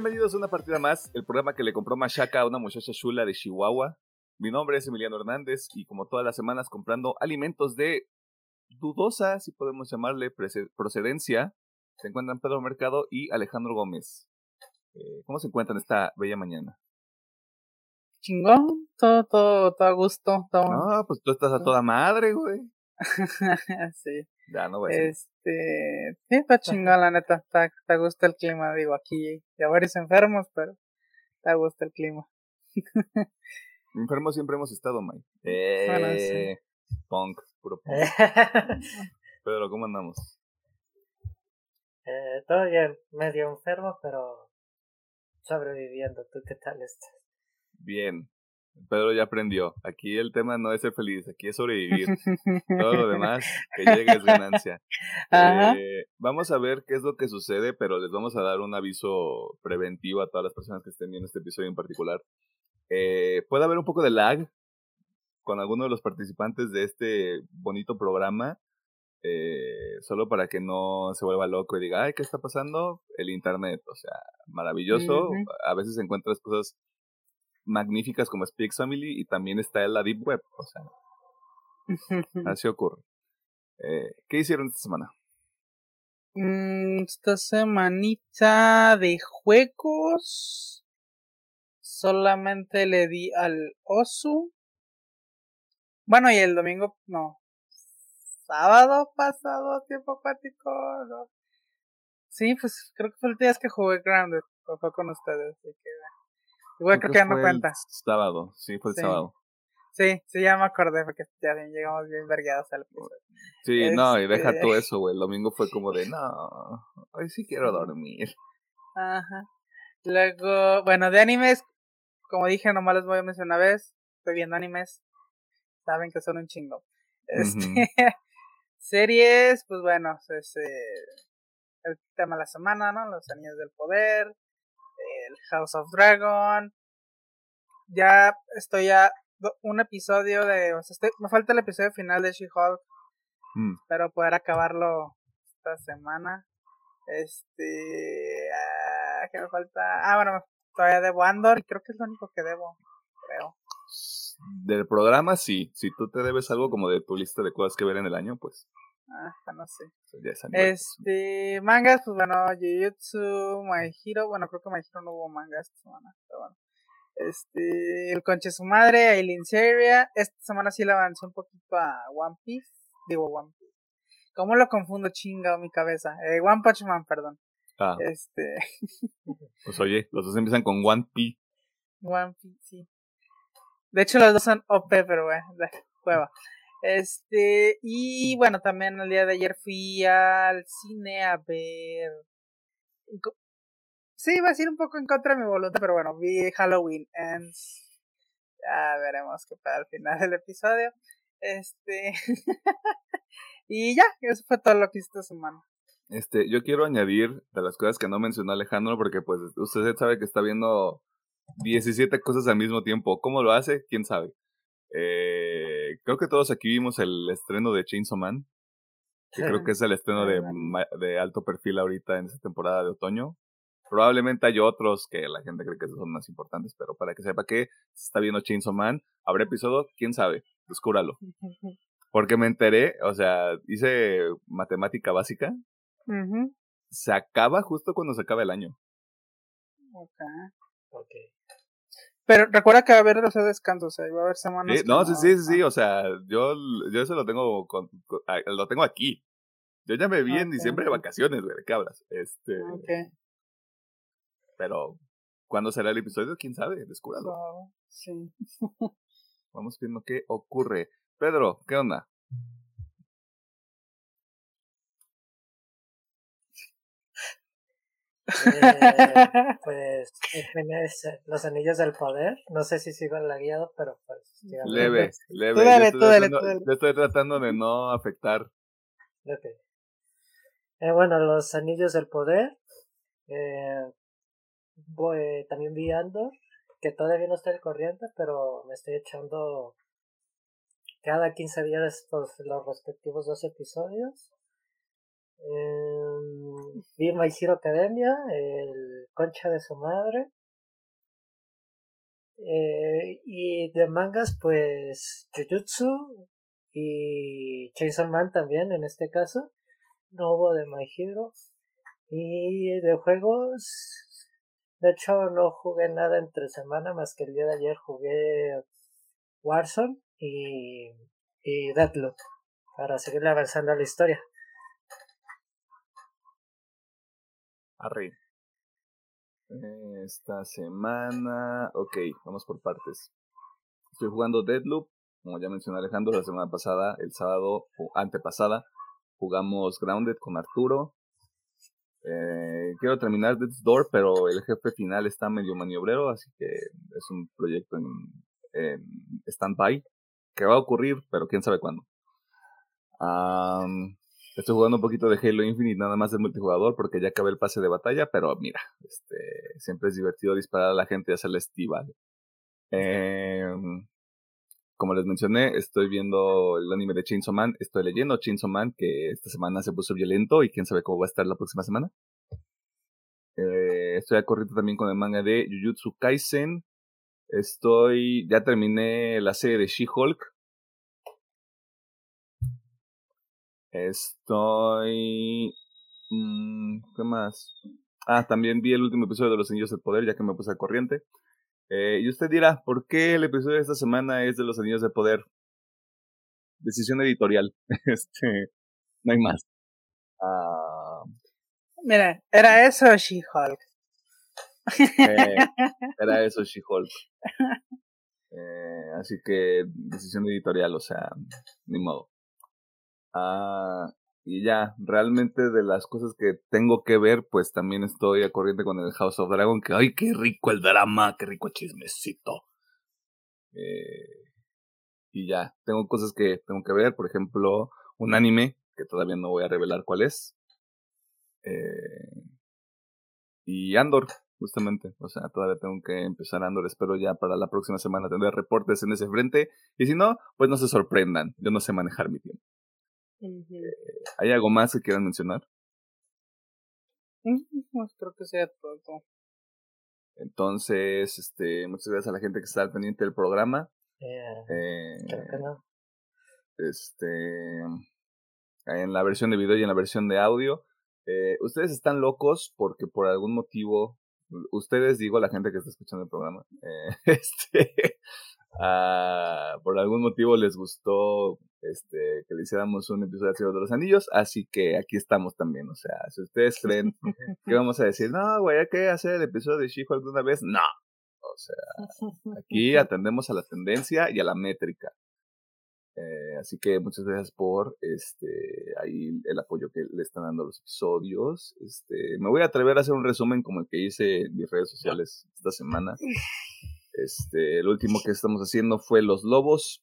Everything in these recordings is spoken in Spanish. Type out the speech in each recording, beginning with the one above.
Bienvenidos a una partida más, el programa que le compró Mashaka a una muchacha chula de Chihuahua. Mi nombre es Emiliano Hernández y como todas las semanas comprando alimentos de dudosa, si podemos llamarle, procedencia, se encuentran Pedro Mercado y Alejandro Gómez. Eh, ¿Cómo se encuentran esta bella mañana? Chingón, todo, todo, todo a gusto. Todo. No, pues tú estás a toda madre, güey. sí. Ya, no voy a Este, sí, está chingón, la neta. Está, está a gusto el clima, digo, aquí ya varios enfermos, pero está a gusto el clima. enfermos siempre hemos estado, Mike. Eh, Punk, puro punk. Pedro, ¿cómo andamos? Eh, todo bien, medio enfermo, pero sobreviviendo. ¿Tú qué tal estás? Bien, Pedro ya aprendió. Aquí el tema no es ser feliz, aquí es sobrevivir. Todo lo demás que llegue es ganancia. Eh, vamos a ver qué es lo que sucede, pero les vamos a dar un aviso preventivo a todas las personas que estén viendo este episodio en particular. Eh, puede haber un poco de lag con alguno de los participantes de este bonito programa. Eh, solo para que no se vuelva loco y diga, ay, ¿qué está pasando? El internet, o sea, maravilloso. A veces encuentras cosas magníficas como Speaks Family y también está en la Deep Web. O sea, así ocurre. Eh, ¿Qué hicieron esta semana? Mm, esta semanita de juegos. Solamente le di al Osu. Bueno, y el domingo, no. Sábado pasado, tiempo acuático, no. Sí, pues creo que fue el día que jugué Grounded. Fue con ustedes. Así que Igual creo que ya no cuenta. Sábado, sí, fue el sábado. Sí, sí, ya me acordé porque ya llegamos bien vergueados al episodio. Sí, no, y deja todo este eso, güey. El domingo fue como de, no, hoy sí quiero dormir. Ajá. Luego, bueno, de animes, como dije, nomás les voy a mencionar una vez. Estoy viendo animes. Saben que son un chingo. Este, series, pues bueno, es el tema de la semana, ¿no? Los anillos del poder el House of Dragon. Ya estoy a un episodio de. me falta el episodio final de She-Hulk. Mm. Espero poder acabarlo esta semana. Este. Ah, ¿Qué me falta? Ah, bueno, todavía debo Andor y creo que es lo único que debo. Creo. Del programa, sí. Si tú te debes algo como de tu lista de cosas que ver en el año, pues Ah, no sé. Este, mangas, pues bueno, Jujutsu, My Hero, bueno, creo que My Hero no hubo mangas esta semana, pero bueno. Este, el conche su madre, Aileen Seria, esta semana sí le avancé un poquito a One Piece, digo One Piece. ¿Cómo lo confundo chinga mi cabeza? Eh, One Punch Man, perdón. Ah. Este. pues oye, los dos empiezan con One Piece. One Piece, sí. De hecho, los dos son OP, pero bueno, cueva. Este, y bueno, también el día de ayer fui al cine a ver. Sí, iba a decir un poco en contra de mi voluntad, pero bueno, vi Halloween Ends. Ya veremos qué pasa al final del episodio. Este. y ya, eso fue todo lo que hice esta semana. Este, yo quiero añadir de las cosas que no mencionó Alejandro, porque pues usted sabe que está viendo 17 cosas al mismo tiempo. ¿Cómo lo hace? ¿Quién sabe? Eh, creo que todos aquí vimos el estreno de Chainsaw Man, que creo que es el estreno de, de alto perfil ahorita en esta temporada de otoño. Probablemente hay otros que la gente cree que son más importantes, pero para que sepa que se está viendo Chainsaw Man, ¿habrá episodio? ¿Quién sabe? Descúbralo. Porque me enteré, o sea, hice matemática básica. Se acaba justo cuando se acaba el año. Ok. okay. Pero recuerda que va a haber los descansos, o sea, va a haber semanas. no, sí, sí, sí, o sea, yo, yo eso lo tengo, lo tengo aquí. Yo ya me vi en diciembre de vacaciones, güey, ¿de qué hablas? Este. Ok. Pero, ¿cuándo será el episodio? ¿Quién sabe? Descúbralo. sí. Vamos viendo qué ocurre. Pedro, ¿qué onda? Eh, pues los anillos del poder. No sé si sigo la guiado, pero pues. Leve, leve. yo, estoy tratando de no afectar. Eh, bueno, los anillos del poder. Eh, voy, también vi Andor, que todavía no estoy al corriente, pero me estoy echando cada 15 días los, los respectivos dos episodios. Eh, vi My Hero Academia, el concha de su madre. Eh, y de mangas, pues Jujutsu y Chainsaw Man también en este caso. No hubo de My Hero. Y de juegos, de hecho no jugué nada entre semana más que el día de ayer jugué Warzone y, y para seguir avanzando la historia. Arre. Esta semana. Ok, vamos por partes. Estoy jugando Deadloop. Como ya mencionó Alejandro, la semana pasada, el sábado o antepasada, jugamos Grounded con Arturo. Eh, quiero terminar Death's Door, pero el jefe final está medio maniobrero, así que es un proyecto en, en stand-by que va a ocurrir, pero quién sabe cuándo. Estoy jugando un poquito de Halo Infinite, nada más de multijugador, porque ya acabé el pase de batalla, pero mira, este, siempre es divertido disparar a la gente y hacerle estival. Em, como les mencioné, estoy viendo el anime de Chainsaw Man, estoy leyendo Chainsaw Man, que esta semana se puso violento y quién sabe cómo va a estar la próxima semana. Eh, estoy a también con el manga de Jujutsu Kaisen. Estoy, ya terminé la serie de She-Hulk. Estoy... Mmm, ¿Qué más? Ah, también vi el último episodio de Los Anillos del Poder, ya que me puse a corriente. Eh, y usted dirá, ¿por qué el episodio de esta semana es de Los Anillos del Poder? Decisión editorial. este, no hay más. Ah. Mira, era eso She-Hulk. Eh, era eso She-Hulk. Eh, así que decisión editorial, o sea, ni modo. Ah, y ya, realmente de las cosas que tengo que ver, pues también estoy a corriente con el House of Dragon, que ¡ay, qué rico el drama! ¡Qué rico chismecito! Eh, y ya, tengo cosas que tengo que ver, por ejemplo, un anime, que todavía no voy a revelar cuál es. Eh, y Andor, justamente. O sea, todavía tengo que empezar Andor. Espero ya para la próxima semana tener reportes en ese frente. Y si no, pues no se sorprendan. Yo no sé manejar mi tiempo. ¿Hay algo más que quieran mencionar? Pues creo que sea todo. Entonces, este, muchas gracias a la gente que está al pendiente del programa. Eh, Este, en la versión de video y en la versión de audio. Eh, ustedes están locos porque por algún motivo, ustedes digo la gente que está escuchando el programa, eh, este, ah, por algún motivo les gustó este, que le hiciéramos un episodio de Cielo de los Anillos, así que aquí estamos también, o sea, si ustedes creen que vamos a decir, no, güey, hay que hacer el episodio de She alguna vez, no, o sea, aquí atendemos a la tendencia y a la métrica. Eh, así que muchas gracias por este ahí el apoyo que le están dando a los episodios. Este, me voy a atrever a hacer un resumen como el que hice en mis redes sociales esta semana. Este, el último que estamos haciendo fue Los Lobos,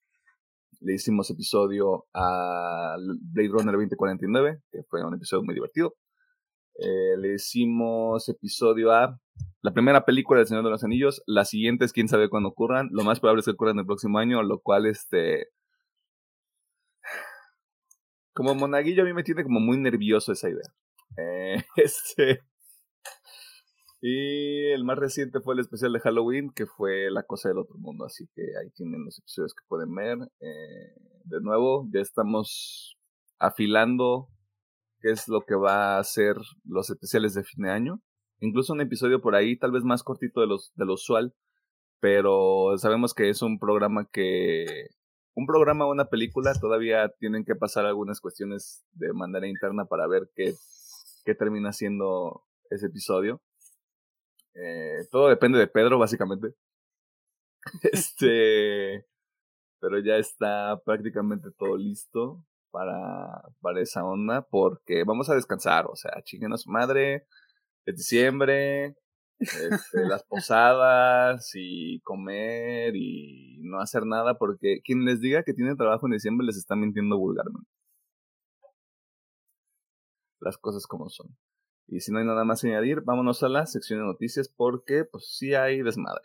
le hicimos episodio a Blade Runner 2049, que fue un episodio muy divertido. Eh, le hicimos episodio a la primera película del Señor de los Anillos. Las siguientes, quién sabe cuándo ocurran. Lo más probable es que ocurran el próximo año, lo cual, este. Como monaguillo, a mí me tiene como muy nervioso esa idea. Eh, este. Y el más reciente fue el especial de Halloween, que fue La Cosa del Otro Mundo. Así que ahí tienen los episodios que pueden ver. Eh, de nuevo, ya estamos afilando qué es lo que va a ser los especiales de fin de año. Incluso un episodio por ahí, tal vez más cortito de, los, de lo usual. Pero sabemos que es un programa que. Un programa o una película todavía tienen que pasar algunas cuestiones de manera interna para ver qué, qué termina siendo ese episodio. Eh, todo depende de Pedro, básicamente. este. Pero ya está prácticamente todo listo para, para esa onda. Porque vamos a descansar. O sea, chinguenos madre. Es diciembre. Este, las posadas y comer y no hacer nada. Porque quien les diga que tiene trabajo en diciembre les está mintiendo vulgarmente. Las cosas como son. Y si no hay nada más que añadir, vámonos a la sección de noticias porque pues sí hay desmadre.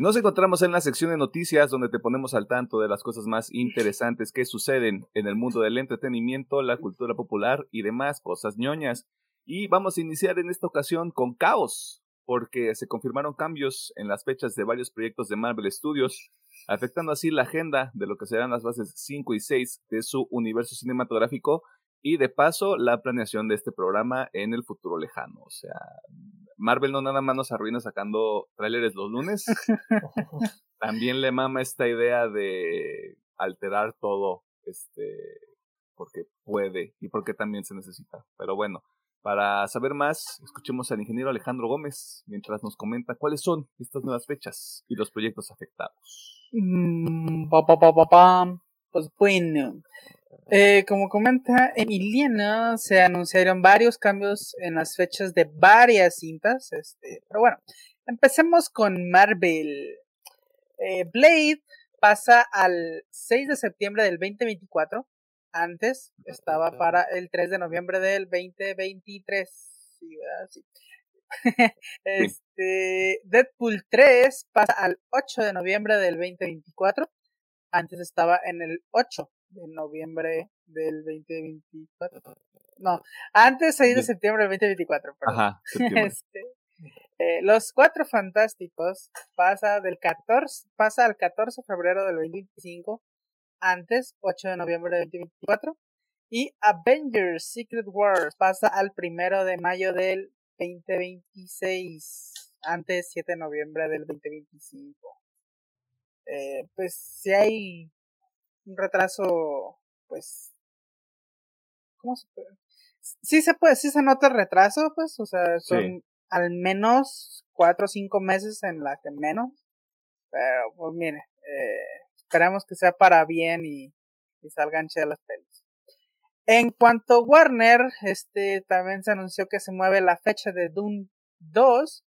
Nos encontramos en la sección de noticias donde te ponemos al tanto de las cosas más interesantes que suceden en el mundo del entretenimiento, la cultura popular y demás cosas ñoñas. Y vamos a iniciar en esta ocasión con caos, porque se confirmaron cambios en las fechas de varios proyectos de Marvel Studios, afectando así la agenda de lo que serán las bases 5 y 6 de su universo cinematográfico y de paso la planeación de este programa en el futuro lejano. O sea, Marvel no nada más nos arruina sacando trailers los lunes, también le mama esta idea de alterar todo, este, porque puede y porque también se necesita. Pero bueno, para saber más, escuchemos al ingeniero Alejandro Gómez mientras nos comenta cuáles son estas nuevas fechas y los proyectos afectados. Mm, pues bueno, eh, como comenta Emiliano, se anunciaron varios cambios en las fechas de varias cintas. Este, pero bueno, empecemos con Marvel. Eh, Blade pasa al 6 de septiembre del 2024. Antes estaba para el 3 de noviembre del 2023. Sí. Sí. este, Deadpool 3 pasa al 8 de noviembre del 2024. Antes estaba en el 8 de noviembre del 2024. No, antes 6 de septiembre del 2024. Ajá, este, eh, los Cuatro Fantásticos pasa del 14, pasa al 14 de febrero del 2025, antes 8 de noviembre del 2024. Y Avengers Secret Wars pasa al 1 de mayo del 2026, antes 7 de noviembre del 2025. Eh, pues si hay un retraso, pues, ¿cómo se puede? Sí se puede, sí se nota el retraso, pues, o sea, son al menos cuatro o cinco meses en la que menos, pero pues mire, eh, esperemos que sea para bien y, y salgan chidas las pelis. En cuanto a Warner, este también se anunció que se mueve la fecha de Doom 2,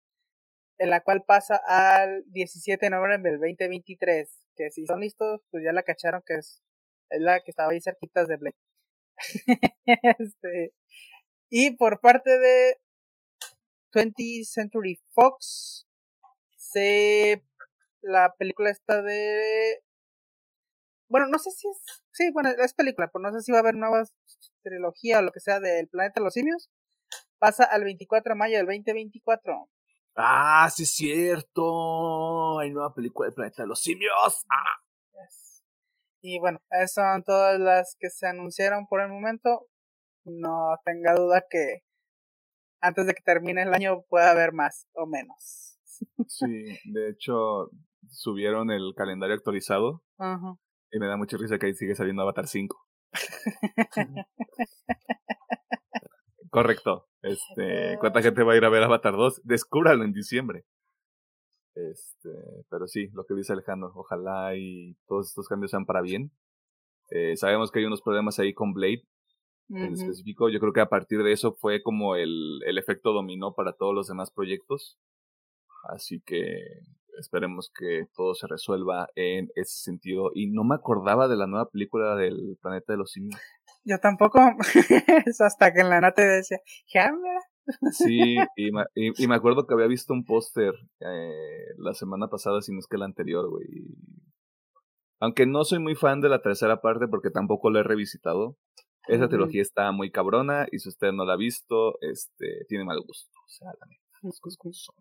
en la cual pasa al 17 de noviembre del 2023 que si son listos, pues ya la cacharon que es, es la que estaba ahí cerquitas de Blake. este, y por parte de 20th Century Fox, se la película está de bueno, no sé si es sí, bueno, es película, pero no sé si va a haber nueva trilogía o lo que sea del planeta de los simios. Pasa al 24 de mayo del 2024. Ah, sí es cierto. Hay nueva película del planeta de los simios. Ah. Y bueno, esas son todas las que se anunciaron por el momento. No tenga duda que antes de que termine el año pueda haber más o menos. Sí, de hecho subieron el calendario actualizado. Y me da mucha risa que ahí sigue saliendo Avatar 5. Correcto. Este, ¿cuánta gente va a ir a ver Avatar 2? Descúbralo en diciembre. Este, pero sí, lo que dice Alejandro, ojalá y todos estos cambios sean para bien. Eh, sabemos que hay unos problemas ahí con Blade en específico. Yo creo que a partir de eso fue como el, el efecto dominó para todos los demás proyectos. Así que esperemos que todo se resuelva en ese sentido. Y no me acordaba de la nueva película del Planeta de los Simios. Yo tampoco. es hasta que en la nota decía, Sí, y me, y, me acuerdo que había visto un póster eh, la semana pasada, si no es que la anterior, güey. Aunque no soy muy fan de la tercera parte porque tampoco la he revisitado. Esa trilogía está muy cabrona y si usted no la ha visto, este, tiene mal gusto. O sea,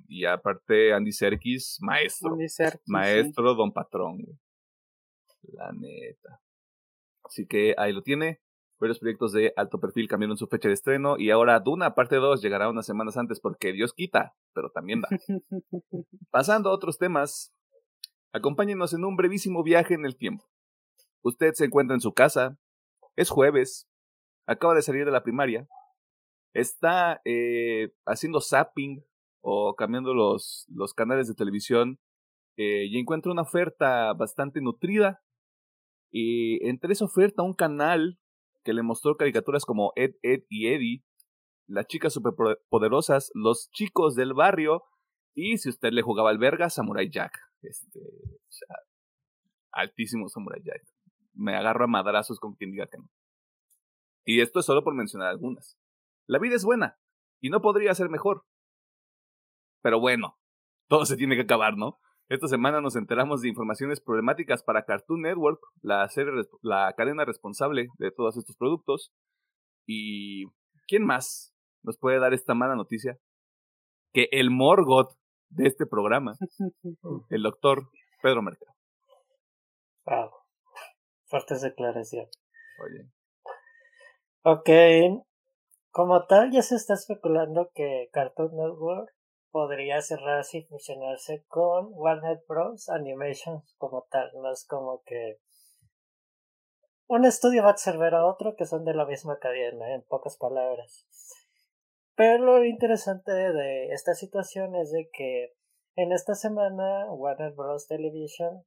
Y aparte, Andy Serkis, maestro. maestro, don patrón. La neta. Así que ahí lo tiene. Varios proyectos de alto perfil cambiaron su fecha de estreno y ahora Duna parte 2 llegará unas semanas antes porque Dios quita, pero también da. Pasando a otros temas, acompáñenos en un brevísimo viaje en el tiempo. Usted se encuentra en su casa, es jueves, acaba de salir de la primaria, está eh, haciendo zapping o cambiando los, los canales de televisión eh, y encuentra una oferta bastante nutrida. Y entre esa oferta, un canal que le mostró caricaturas como Ed, Ed y Eddie, las chicas superpoderosas, los chicos del barrio, y si usted le jugaba al verga, Samurai Jack. Este, o sea, altísimo Samurai Jack. Me agarro a madrazos con quien diga que no. Y esto es solo por mencionar algunas. La vida es buena, y no podría ser mejor. Pero bueno, todo se tiene que acabar, ¿no? Esta semana nos enteramos de informaciones problemáticas para Cartoon Network, la, serie, la cadena responsable de todos estos productos. ¿Y quién más nos puede dar esta mala noticia? Que el Morgoth de este programa, el doctor Pedro Mercado. Wow. Fuertes declaraciones. Oye. Ok. Como tal, ya se está especulando que Cartoon Network podría cerrarse y fusionarse con Warner Bros. Animation como tal. No es como que un estudio va a absorber a otro que son de la misma cadena, en pocas palabras. Pero lo interesante de esta situación es de que en esta semana Warner Bros. Television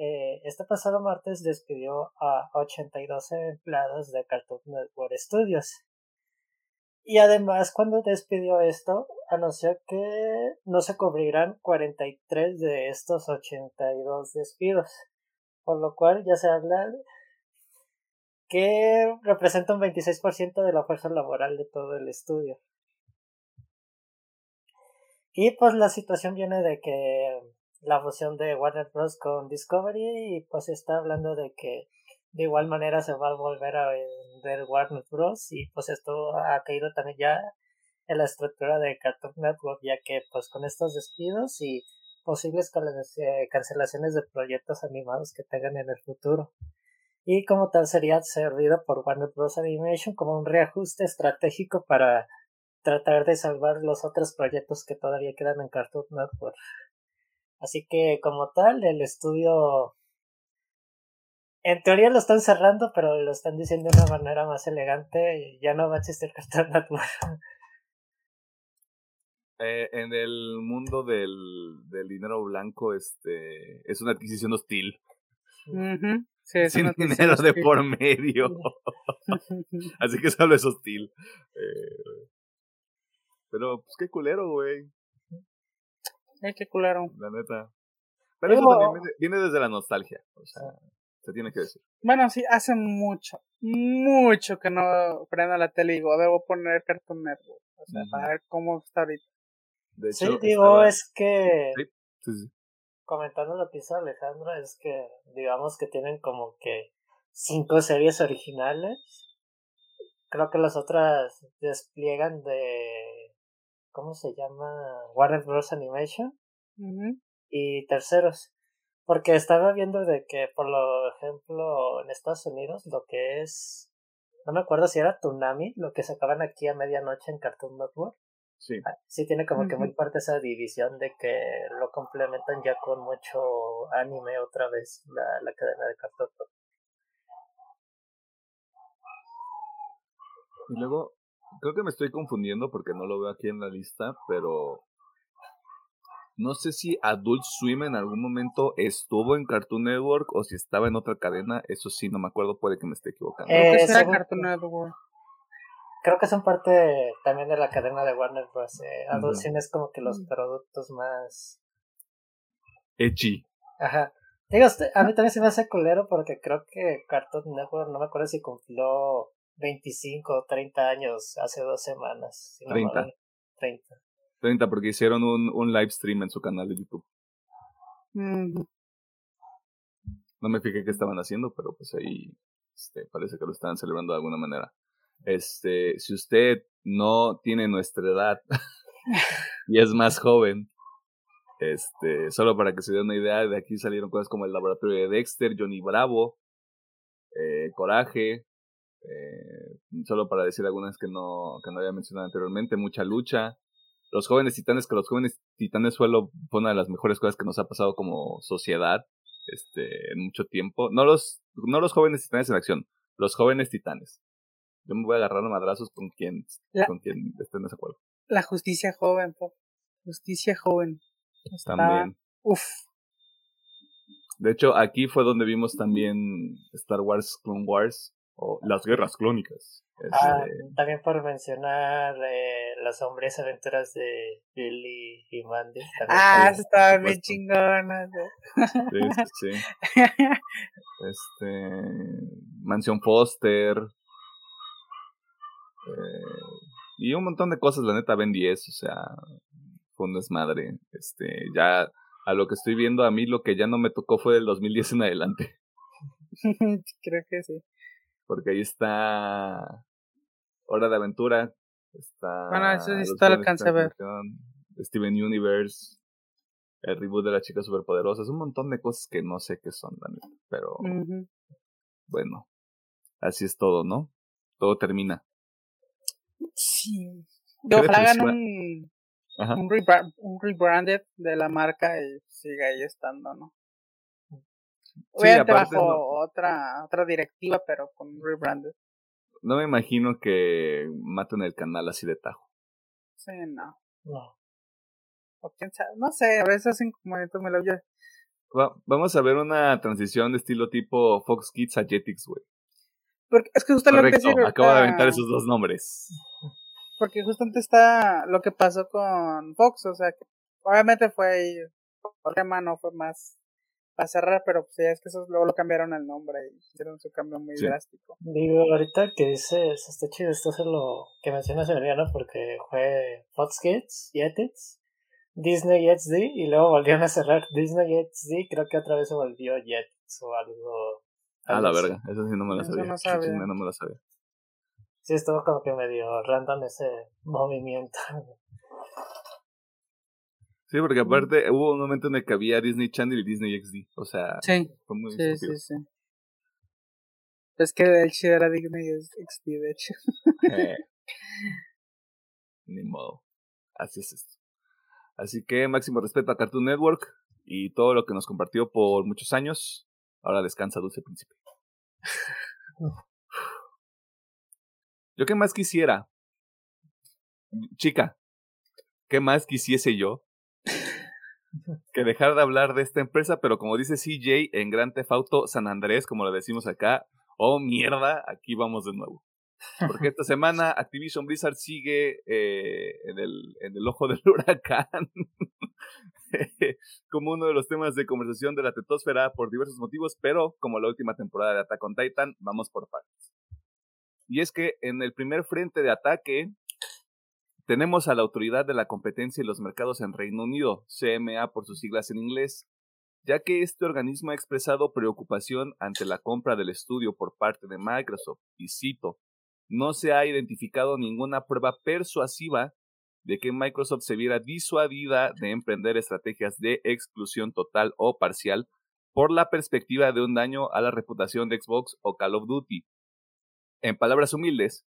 eh, este pasado martes despidió a 82 empleados de Cartoon Network Studios. Y además, cuando despidió esto, anunció que no se cubrirán 43 de estos 82 despidos. Por lo cual ya se habla que representa un 26% de la fuerza laboral de todo el estudio. Y pues la situación viene de que la fusión de Warner Bros. con Discovery y pues está hablando de que de igual manera se va a volver a vender Warner Bros. y pues esto ha caído también ya en la estructura de Cartoon Network ya que pues con estos despidos y posibles eh, cancelaciones de proyectos animados que tengan en el futuro y como tal sería servido por Warner Bros. Animation como un reajuste estratégico para tratar de salvar los otros proyectos que todavía quedan en Cartoon Network. Así que como tal, el estudio en teoría lo están cerrando, pero lo están diciendo de una manera más elegante y ya no va a existir Cartoon Network. Eh, en el mundo del, del dinero blanco, este es una adquisición hostil. Sin dinero de por medio. Así que solo es hostil. Eh, pero, pues qué culero, güey. Eh, qué culero. La neta. Pero, eso también viene, desde la nostalgia. O sea, tiene que decir. Bueno, sí, hace mucho, mucho que no prenda la tele y digo, a ver, voy a poner Cartoon Network. O sea, para ver cómo está ahorita. De hecho, sí, digo, es que. Sí, sí, comentando lo que hizo Alejandro, es que digamos que tienen como que cinco series originales. Creo que las otras despliegan de. ¿Cómo se llama? Warner Bros. Animation. Y terceros. Porque estaba viendo de que, por lo ejemplo, en Estados Unidos, lo que es. No me acuerdo si era Tsunami, lo que sacaban aquí a medianoche en Cartoon Network. Sí. Ah, sí tiene como que muy parte esa división de que lo complementan ya con mucho anime otra vez la, la cadena de Cartoon Y luego, creo que me estoy confundiendo porque no lo veo aquí en la lista, pero no sé si Adult Swim en algún momento estuvo en Cartoon Network o si estaba en otra cadena, eso sí, no me acuerdo, puede que me esté equivocando. Creo que eh, Cartoon Network creo que son parte también de la cadena de Warner Bros. Eh, Adult es como que los productos más Echi. Ajá. Digo, este, a mí también se me hace culero porque creo que Cartoon Network, no me acuerdo si cumplió 25 o 30 años hace dos semanas. 30. 30. 30 porque hicieron un, un live stream en su canal de YouTube. No me fijé qué estaban haciendo, pero pues ahí este, parece que lo estaban celebrando de alguna manera. Este, si usted no tiene nuestra edad y es más joven, este, solo para que se dé una idea, de aquí salieron cosas como el laboratorio de Dexter, Johnny Bravo, eh, Coraje, eh, solo para decir algunas que no, que no había mencionado anteriormente, mucha lucha. Los jóvenes titanes, que los jóvenes titanes fue, fue una de las mejores cosas que nos ha pasado como sociedad este, en mucho tiempo. No los, no los jóvenes titanes en acción, los jóvenes titanes. Yo me voy a agarrar a madrazos con quien, con quien esté en ese acuerdo. La justicia joven. Justicia joven. También. Uf. De hecho, aquí fue donde vimos también Star Wars Clone Wars o las guerras clónicas. Ah, también por mencionar eh, las hombres aventuras de Billy y Mandy. Ah, estaban bien chingonas. Sí, sí, sí. Este. Mansión Foster. Eh, y un montón de cosas, la neta, Ben 10, o sea, fue un desmadre. Este, ya a lo que estoy viendo, a mí lo que ya no me tocó fue del 2010 en adelante. Creo que sí. Porque ahí está Hora de Aventura, está... Bueno, eso sí está lo alcancé a ver. Steven Universe, el reboot de la chica superpoderosa, es un montón de cosas que no sé qué son, pero bueno, así es todo, ¿no? Todo termina. Sí. ojalá hagan un, un, un, rebranded de la marca y siga ahí estando, ¿no? Obviamente bajo otra, otra directiva, pero con rebranded. No me imagino que maten el canal así de tajo. Sí, no. No. O quién sabe, no sé, a veces hacen como me lo vamos a ver una transición de estilo tipo Fox Kids a Jetix, güey. Porque es que justamente Correcto, acabo de aventar esos dos nombres. Porque justamente está lo que pasó con Fox, o sea, que obviamente fue ahí, por tema no fue más para cerrar, pero pues ya es que eso luego lo cambiaron el nombre y hicieron su cambio muy drástico. Digo, ahorita que dices, está chido, esto es lo que mencionas ¿no? porque fue Fox Kids, Jetix, Disney XD y luego volvieron a cerrar Disney XD, creo que otra vez se volvió Jetix o algo. Ah, la verga, eso sí no me lo sabía. No, sabía. no me lo sabía. Sí, estuvo como que medio random ese movimiento. Sí, porque aparte hubo un momento en el que había Disney Channel y Disney XD. O sea, sí. fue muy sí, sí, sí. Es que el chido era Disney XD, de hecho. Eh, ni modo. Así es esto. Así que máximo respeto a Cartoon Network y todo lo que nos compartió por muchos años. Ahora descansa, Dulce Príncipe. Yo qué más quisiera. Chica, ¿qué más quisiese yo? Que dejar de hablar de esta empresa, pero como dice CJ en Gran Tefauto San Andrés, como lo decimos acá, oh mierda, aquí vamos de nuevo. Porque esta semana Activision Blizzard sigue eh, en, el, en el ojo del huracán como uno de los temas de conversación de la tetosfera por diversos motivos, pero como la última temporada de Attack on Titan, vamos por partes. Y es que en el primer frente de ataque tenemos a la Autoridad de la Competencia y los Mercados en Reino Unido, CMA por sus siglas en inglés, ya que este organismo ha expresado preocupación ante la compra del estudio por parte de Microsoft, y cito, no se ha identificado ninguna prueba persuasiva de que Microsoft se viera disuadida de emprender estrategias de exclusión total o parcial por la perspectiva de un daño a la reputación de Xbox o Call of Duty, en palabras humildes,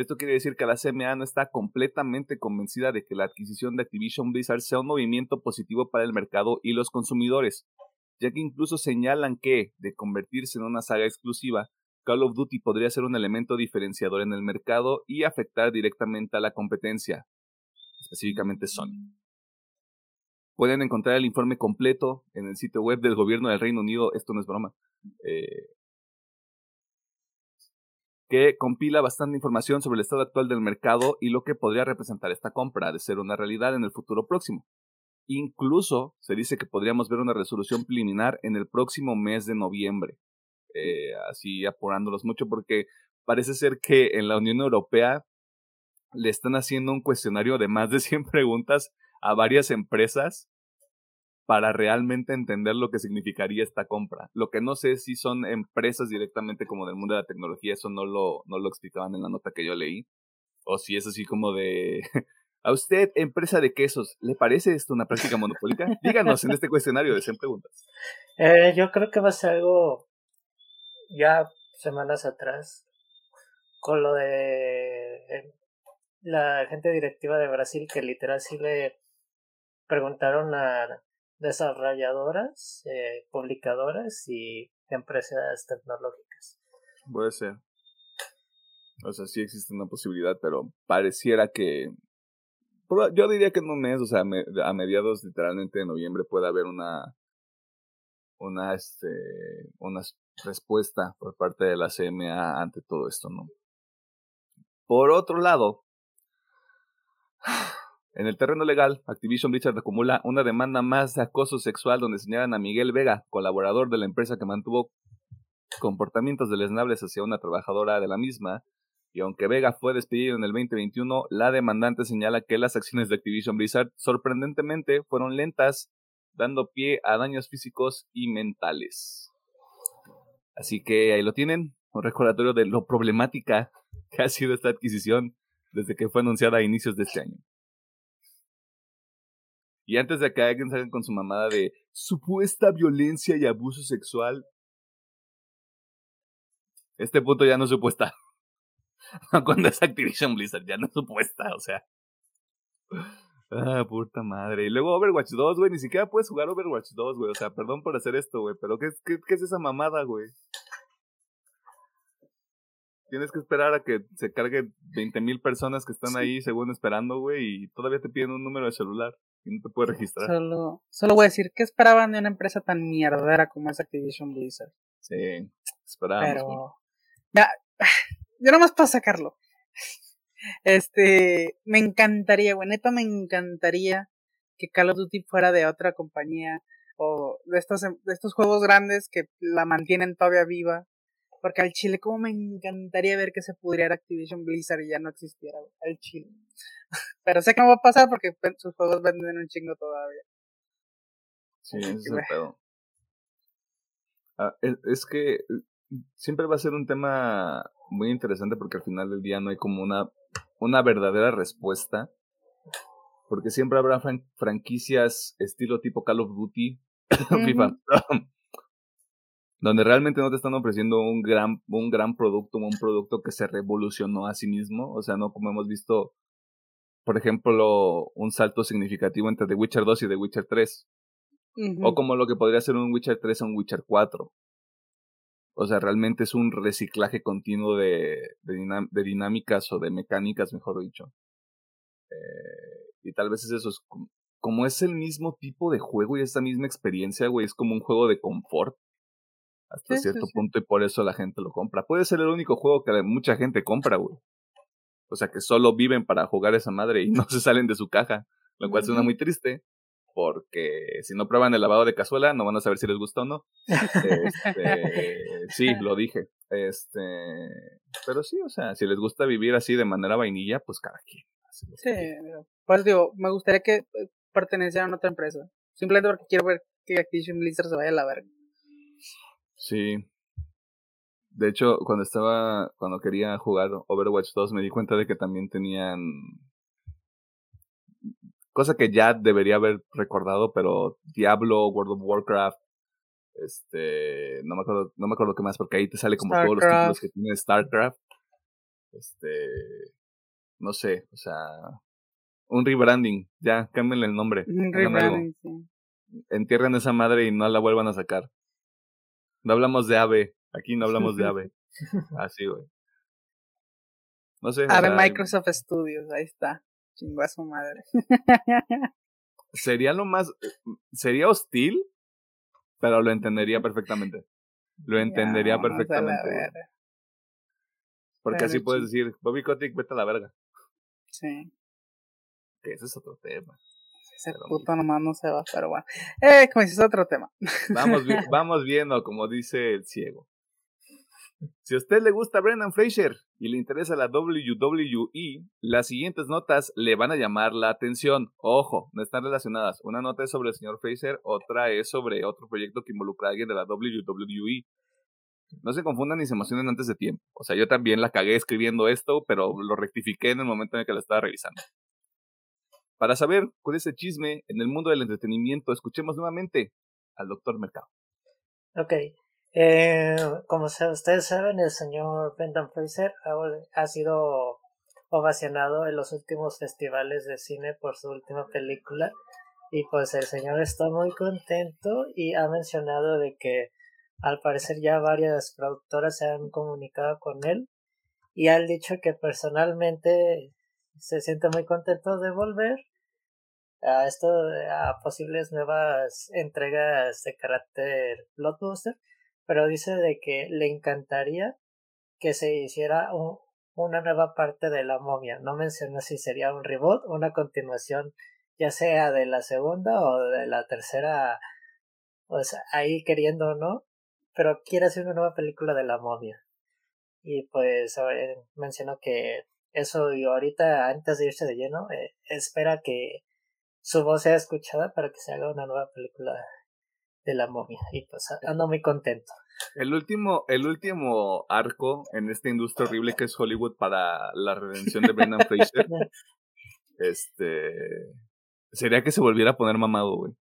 esto quiere decir que la CMA no está completamente convencida de que la adquisición de Activision Blizzard sea un movimiento positivo para el mercado y los consumidores, ya que incluso señalan que, de convertirse en una saga exclusiva, Call of Duty podría ser un elemento diferenciador en el mercado y afectar directamente a la competencia, específicamente Sony. Pueden encontrar el informe completo en el sitio web del gobierno del Reino Unido, esto no es broma, eh, que compila bastante información sobre el estado actual del mercado y lo que podría representar esta compra de ser una realidad en el futuro próximo. Incluso se dice que podríamos ver una resolución preliminar en el próximo mes de noviembre. Eh, así apurándolos mucho porque parece ser que en la Unión Europea le están haciendo un cuestionario de más de 100 preguntas a varias empresas para realmente entender lo que significaría esta compra. Lo que no sé si son empresas directamente como del mundo de la tecnología, eso no lo, no lo explicaban en la nota que yo leí. O si es así como de... A usted, empresa de quesos, ¿le parece esto una práctica monopólica? Díganos en este cuestionario de 100 preguntas. Eh, yo creo que va a ser algo ya semanas atrás con lo de eh, la gente directiva de Brasil que literal sí le preguntaron a desarrolladoras, eh, publicadoras y empresas tecnológicas. Puede ser. O sea, sí existe una posibilidad, pero pareciera que... Yo diría que en un mes, o sea, a mediados literalmente de noviembre puede haber una... Una, este, una respuesta por parte de la CMA ante todo esto, ¿no? Por otro lado, en el terreno legal, Activision Blizzard acumula una demanda más de acoso sexual donde señalan a Miguel Vega, colaborador de la empresa que mantuvo comportamientos deleznables hacia una trabajadora de la misma, y aunque Vega fue despedido en el 2021, la demandante señala que las acciones de Activision Blizzard sorprendentemente fueron lentas dando pie a daños físicos y mentales. Así que ahí lo tienen, un recordatorio de lo problemática que ha sido esta adquisición desde que fue anunciada a inicios de este año. Y antes de que alguien salga con su mamada de supuesta violencia y abuso sexual, este punto ya no es supuesta. Cuando es Activision Blizzard, ya no es supuesta, o sea. Ah, puta madre. Y luego Overwatch 2, güey, ni siquiera puedes jugar Overwatch 2, güey. O sea, perdón por hacer esto, güey, pero ¿qué, qué, qué es esa mamada, güey? Tienes que esperar a que se cargue 20.000 personas que están ahí según esperando, güey, y todavía te piden un número de celular y no te registrar. Solo, solo voy a decir, ¿qué esperaban de una empresa tan mierdera como es Activision Blizzard? Sí, esperábamos. Pero, ya, yo nomás para sacarlo. Este, me encantaría, güey, neta me encantaría que Call of Duty fuera de otra compañía o de estos, de estos juegos grandes que la mantienen todavía viva porque al Chile, como me encantaría ver que se pudriera Activision Blizzard y ya no existiera al Chile. Pero sé que no va a pasar porque pues, sus juegos venden un chingo todavía. Sí, ese es el pedo. Ah, es, que eh, siempre va a ser un tema muy interesante porque al final del día no hay como una, una verdadera respuesta. Porque siempre habrá franquicias estilo tipo Call of Duty, FIFA, donde realmente no te están ofreciendo un gran, un gran producto, un producto que se revolucionó a sí mismo, o sea, no como hemos visto, por ejemplo, un salto significativo entre The Witcher 2 y The Witcher 3, o como lo que podría ser un Witcher 3 o un Witcher 4. O sea, realmente es un reciclaje continuo de, de, dinámicas o de mecánicas, mejor dicho. Eh, y tal vez es eso, como es el mismo tipo de juego y esta misma experiencia, güey, es como un juego de confort hasta cierto punto y por eso la gente lo compra. Puede ser el único juego que mucha gente compra, güey. O sea, que solo viven para jugar esa madre y no se salen de su caja, lo cual suena muy triste, porque si no prueban el lavado de cazuela no van a saber si les gusta o no. Este, sí, lo dije. Este, pero sí, o sea, si les gusta vivir así de manera vainilla, pues cada quien. Sí, pues digo, me gustaría que eh, pertenecieran a otra empresa. Simplemente porque quiero ver que Activision Blizzard se vaya a la verga. Sí. De hecho, cuando estaba, cuando quería jugar Overwatch 2, me di cuenta de que también tenían cosa que ya debería haber recordado, pero Diablo, World of Warcraft, este, no me acuerdo, no me acuerdo qué más, porque ahí te sale como todos los títulos que tiene StarCraft. Este, no sé, o sea, un rebranding, ya, cámbienle el nombre. Un rebranding, sí. Entierren esa madre y no la vuelvan a sacar. No hablamos de ave. Aquí no hablamos de ave. Así, güey. No sé. Ave Microsoft Studios, ahí está. Chingó a su madre. sería lo más. Sería hostil, pero lo entendería perfectamente. Lo entendería perfectamente. Porque así puedes decir, Bobby Kotick, vete a la verga. Sí. Que ese es otro tema. Ese puto nomás no se va, pero bueno. Eh, como dices, otro tema. Vamos, vamos viendo, como dice el ciego. Si a usted le gusta Brendan Fraser y le interesa la WWE, las siguientes notas le van a llamar la atención. Ojo, no están relacionadas. Una nota es sobre el señor Fraser, otra es sobre otro proyecto que involucra a alguien de la WWE. No se confundan ni se emocionen antes de tiempo. O sea, yo también la cagué escribiendo esto, pero lo rectifiqué en el momento en el que la estaba revisando. Para saber cuál es el chisme en el mundo del entretenimiento, escuchemos nuevamente al doctor Mercado. Ok. Eh, como ustedes saben, el señor Brendan Fraser ha, sido ovacionado en los últimos festivales de cine por su última película y pues el señor está muy contento y ha mencionado de que al parecer ya varias productoras se han comunicado con él y han dicho que personalmente se siente muy contento de volver a esto a posibles nuevas entregas de carácter blockbuster pero dice de que le encantaría que se hiciera una nueva parte de la momia. No menciona si sería un reboot una continuación ya sea de la segunda o de la tercera pues ahí queriendo o no pero quiere hacer una nueva película de la momia. Y pues mencionó que eso y ahorita antes de irse de lleno eh, espera que su voz sea escuchada para que se haga una nueva película de la momia. Y pues ando muy contento. El último, el último arco en esta industria horrible que es Hollywood para la redención de Brendan Fraser, este, sería que se volviera a poner mamado, güey.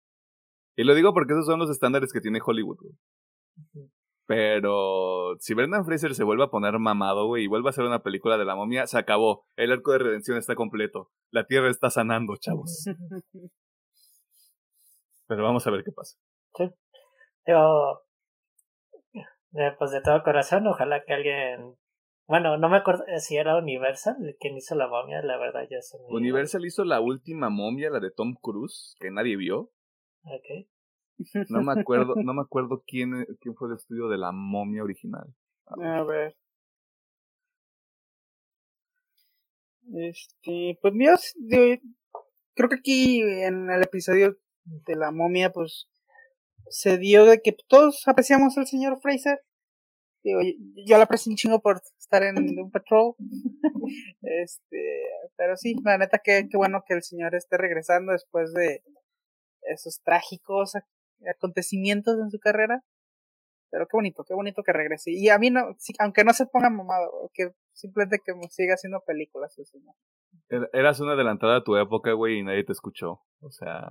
Y lo digo porque esos son los estándares que tiene Hollywood, güey. Pero si Brendan Fraser se vuelve a poner mamado, güey, y vuelve a hacer una película de la momia, se acabó. El arco de redención está completo. La tierra está sanando, chavos. Pero vamos a ver qué pasa. Sí. Yo, pues de todo corazón, ojalá que alguien. Bueno, no me acuerdo si era Universal quien hizo la momia, la verdad ya se me... Universal hizo la última momia, la de Tom Cruise, que nadie vio. Ok. No me acuerdo, no me acuerdo quién, quién fue el estudio de la momia original. A ver. Este, pues Dios, creo que aquí en el episodio de la momia, pues se dio de que todos apreciamos al señor Fraser. Digo, yo, la aprecio un chingo por estar en un patrol. este, pero sí, la neta que, que bueno que el señor esté regresando después de esos trágicos acontecimientos en su carrera. Pero qué bonito, qué bonito que regrese. Y a mí no, aunque no se ponga mamado, que simplemente que siga haciendo películas. Eras una adelantada a tu época, güey, y nadie te escuchó. O sea,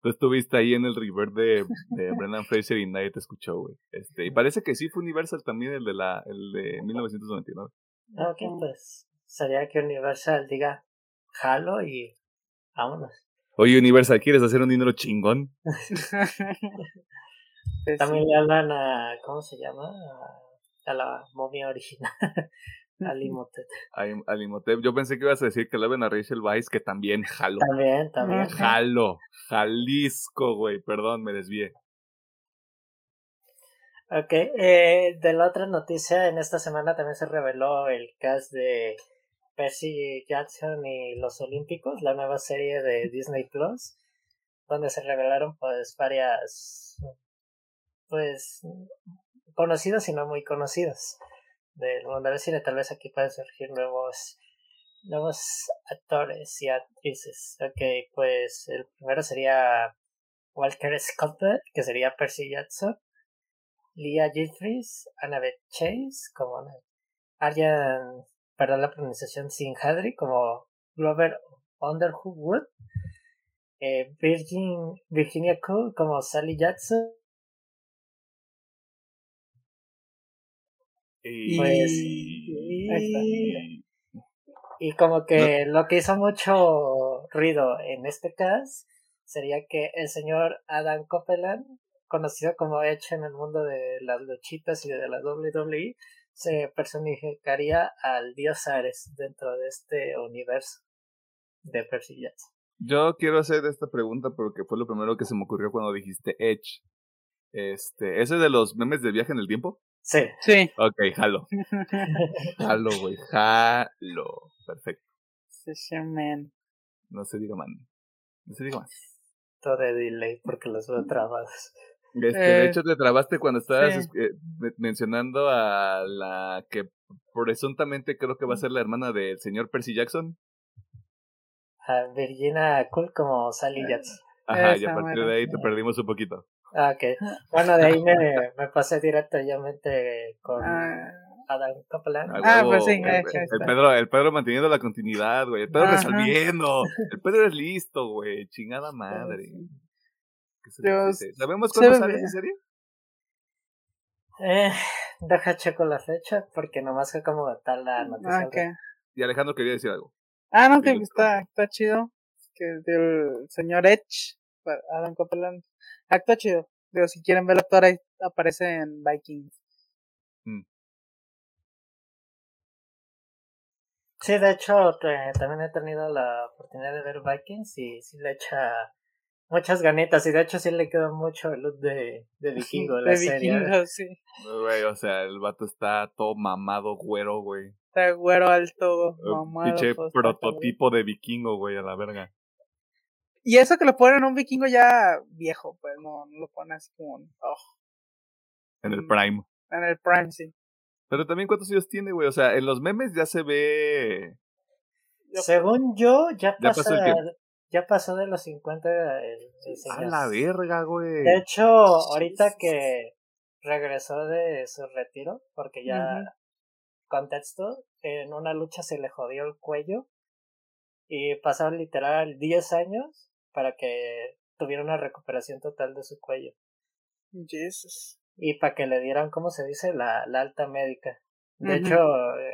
tú estuviste ahí en el river de, de Brendan Fraser y nadie te escuchó, güey. Este, y parece que sí fue Universal también el de la, el de 1999. Ok, pues sería que Universal diga jalo y vámonos. Oye, Universal, ¿quieres hacer un dinero chingón? Pues También le hablan a, ¿cómo se llama? A, la momia original. Alimotep. Alimotep. Yo pensé que ibas a decir que le ven a Rachel Weisz, que también jalo. También, también. Jalo. Jalisco, güey. Perdón, me desvié. Ok, eh, de la otra noticia, en esta semana también se reveló el cast de Percy Jackson y los Olímpicos, la nueva serie de Disney Plus, donde se revelaron pues varias pues conocidos y no muy conocidos del mundo del cine. Tal vez aquí pueden surgir nuevos nuevos actores y actrices. Ok, pues el primero sería Walker Scott, que sería Percy Jackson, Leah Jeffries, Annabeth Chase, como Arjan perdón la pronunciación, sin Hadri, como Glover Underwood, eh, Virgin, Virginia Cole como Sally Jackson. Y, pues, y como que lo que hizo mucho ruido en este caso sería que el señor Adam Copeland, conocido como Edge en el mundo de las luchitas y de la WWE, se personificaría al dios Ares dentro de este universo de Percy Jackson. Yo quiero hacer esta pregunta porque fue lo primero que se me ocurrió cuando dijiste Edge. Este, ¿ese de los memes de viaje en el tiempo? Sí. Sí. Ok, jalo. jalo, güey. Jalo. Perfecto. Sí, man. No se diga man. No se diga más. Todo de delay porque los veo trabados. Este, de eh, hecho, te trabaste cuando estabas eh, mencionando a la que presuntamente creo que va a ser la hermana del señor Percy Jackson. A Virginia Cool como Sally Jackson. Ajá, y a partir de ahí te perdimos un poquito. Ah, ok. Bueno, de ahí me, me pasé directamente con ah. Adam Copeland. Ah, pues sí. El, el, Pedro, el Pedro manteniendo la continuidad, güey. El Pedro resolviendo. El Pedro es listo, güey. Chingada madre. ¿Sabemos cuándo sale esa serie? Eh, deja checo la fecha porque nomás que como tal la noticia. Y Alejandro quería decir algo. Ah, no, que está, está chido. Que del señor Edge, Adam Copeland. Ah, está chido. Digo, si quieren ver actor, ahí aparece en Vikings. Mm. Sí, de hecho, también he tenido la oportunidad de ver Vikings y sí le echa muchas ganitas y de hecho sí le quedó mucho el look de, de vikingo la de serie. Vikingo, sí. Güey, o sea, el vato está todo mamado, güero, güey. Está güero alto, mamado. Pinche pues, prototipo de vikingo, güey, a la verga. Y eso que lo ponen un vikingo ya viejo, pues no, no lo ponen así como oh. En el mm, prime. En el prime, sí. Pero también cuántos años tiene, güey. O sea, en los memes ya se ve. Según yo, ya, pasa, ya pasó de los 50 el A la verga, güey. De hecho, ahorita que regresó de su retiro, porque ya, contexto, en una lucha se le jodió el cuello y pasaron literal 10 años para que tuviera una recuperación total de su cuello. Jesus. Y para que le dieran, ¿cómo se dice? La, la alta médica. De hecho,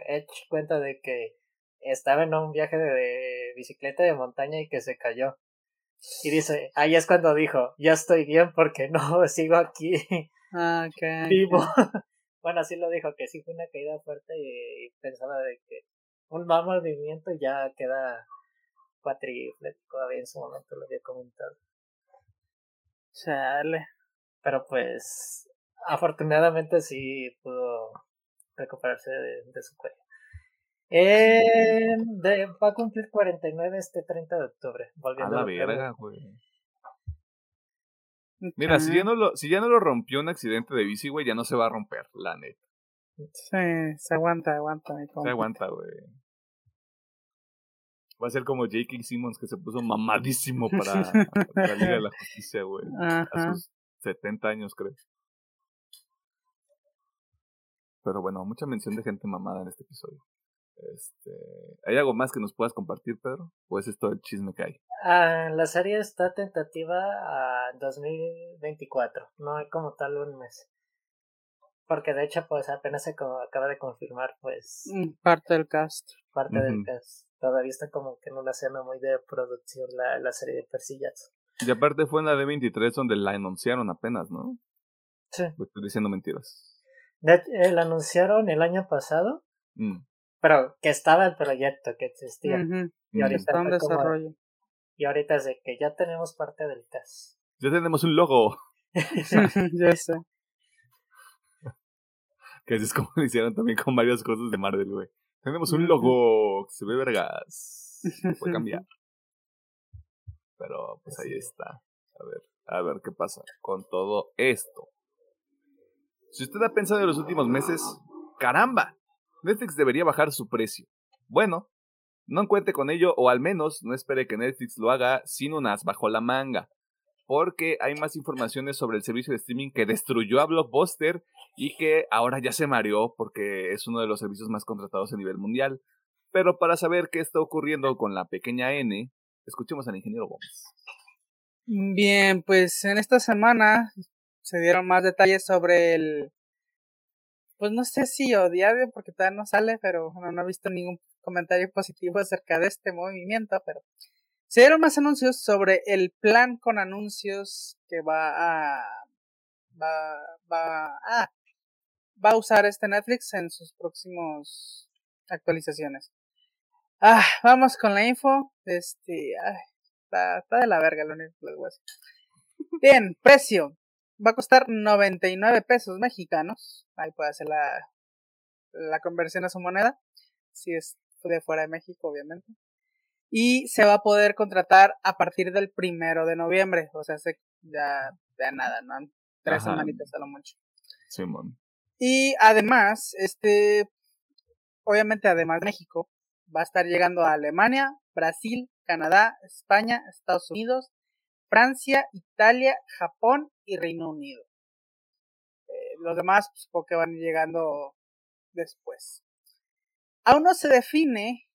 he hecho cuenta de que estaba en un viaje de, bicicleta de montaña y que se cayó. Y dice, ahí es cuando dijo, ya estoy bien porque no sigo aquí ah, vivo. bueno, así lo dijo, que sí fue una caída fuerte y, pensaba de que un mal movimiento ya queda cuatriplético, todavía en su momento lo había comentado. Chale. Pero pues, afortunadamente sí pudo recuperarse de su cuello. Eh, de, va a cumplir 49 este 30 de octubre. Volviendo a la verga, güey. Mira, si ya, no lo, si ya no lo rompió un accidente de bici, güey, ya no se va a romper, la neta. Sí, se aguanta, aguanta. Se aguanta, güey. Va a ser como J.K. Simmons que se puso mamadísimo para la Liga de la Justicia, güey. A sus 70 años, creo. Pero bueno, mucha mención de gente mamada en este episodio. Este, ¿Hay algo más que nos puedas compartir, Pedro? ¿O es esto el chisme que hay? Ah, la serie está tentativa a 2024, no hay como tal un mes. Porque de hecho, pues apenas se acaba de confirmar, pues. Mm, parte del cast. Parte del cast. Todavía está como que en una escena muy de producción la, la serie de Persillas. Y aparte fue en la D23 donde la anunciaron apenas, ¿no? Sí. estoy diciendo mentiras. De, eh, la anunciaron el año pasado. Mm pero que estaba el proyecto, que existía. Y ahorita está en desarrollo. y ahorita es de que ya tenemos parte del test. Ya tenemos un logo. ya sé. Que así es como lo hicieron también con varias cosas de Marvel, güey. Tenemos un logo que se ve vergas. Puede cambiar. Pero pues ahí está. A ver, a ver qué pasa con todo esto. Si usted ha pensado en los últimos meses, caramba, Netflix debería bajar su precio. Bueno, no cuente con ello o al menos no espere que Netflix lo haga sin un as bajo la manga. Porque hay más informaciones sobre el servicio de streaming que destruyó a Blockbuster y que ahora ya se mareó porque es uno de los servicios más contratados a nivel mundial. Pero para saber qué está ocurriendo con la pequeña N, escuchemos al ingeniero Gómez. Bien, pues en esta semana se dieron más detalles sobre el pues no sé si odiado porque todavía no sale, pero no he visto ningún comentario positivo acerca de este movimiento, pero se dieron más anuncios sobre el plan con anuncios que va a va va a va a usar este Netflix en sus próximos actualizaciones. Ah, vamos con la info. Este, está, está de la verga lo único que les. Bien, precio va a costar 99 pesos mexicanos. Ahí puede hacer la, la conversión a su moneda. Si es de fuera de México, obviamente. Y se va a poder contratar a partir del primero de noviembre. O sea, se, ya, ya nada, ¿no? Tres semanitas a lo mucho. Simón. Y además, este, obviamente además México, va a estar llegando a Alemania, Brasil, Canadá, España, Estados Unidos, Francia, Italia, Japón y Reino Unido. Eh, los demás, pues, porque van llegando después. Aún no se define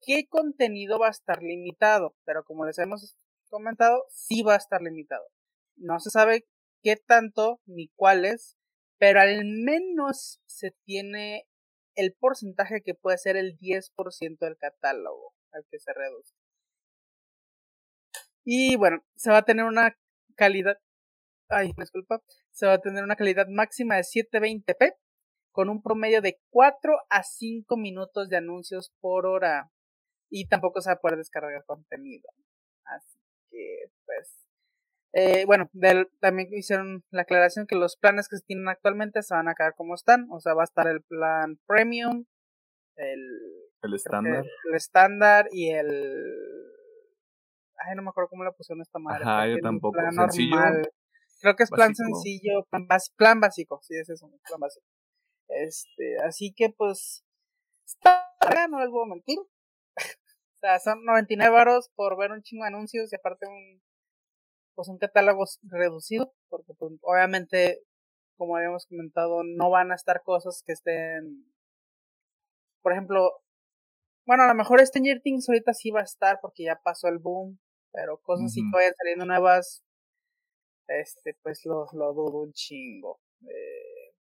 qué contenido va a estar limitado, pero como les hemos comentado, sí va a estar limitado. No se sabe qué tanto ni cuáles, pero al menos se tiene el porcentaje que puede ser el 10% del catálogo al que se reduce. Y bueno, se va a tener una calidad, ay, disculpa, se va a tener una calidad máxima de 720p con un promedio de 4 a 5 minutos de anuncios por hora. Y tampoco se va a poder descargar contenido. Así que, pues, eh, bueno, también hicieron la aclaración que los planes que se tienen actualmente se van a quedar como están. O sea, va a estar el plan premium, el, el estándar. El estándar y el Ay, no me acuerdo cómo le pusieron esta madre. Ajá, yo tampoco. Plan normal. Creo que es plan sencillo, plan, plan, básico. Sí, es eso, plan básico. Este, así que pues. Está no les voy a mentir. O sea, son 99 varos por ver un chingo de anuncios y aparte un pues un catálogo reducido, porque pues, obviamente, como habíamos comentado, no van a estar cosas que estén, por ejemplo, bueno, a lo mejor Stranger Things ahorita sí va a estar porque ya pasó el boom, pero cosas así que vayan saliendo nuevas, este, pues lo, lo dudo un chingo. Eh,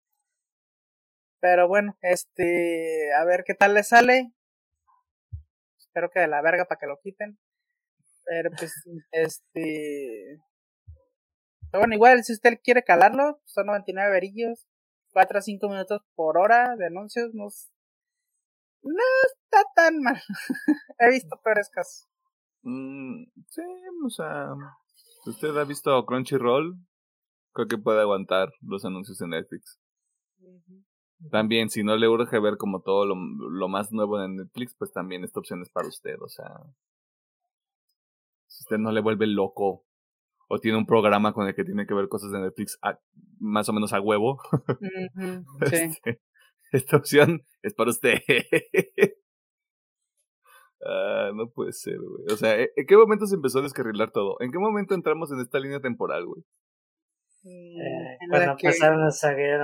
pero bueno, este, a ver qué tal le sale. Espero que de la verga para que lo quiten. Pero pues, este. Pero bueno, igual, si usted quiere calarlo, son 99 verillos, 4 a 5 minutos por hora de anuncios, no, no está tan mal. He visto peores casos. Mm, sí, o sea, si usted ha visto Crunchyroll, creo que puede aguantar los anuncios en Netflix. También, si no le urge ver como todo lo, lo más nuevo en Netflix, pues también esta opción es para usted, o sea, si usted no le vuelve loco o tiene un programa con el que tiene que ver cosas de Netflix más o menos a huevo, este, esta opción es para usted. ah, no puede ser, güey. O sea, ¿en qué momento se empezó a descarrilar todo? ¿En qué momento entramos en esta línea temporal, güey? Mm, eh, cuando empezaron a salir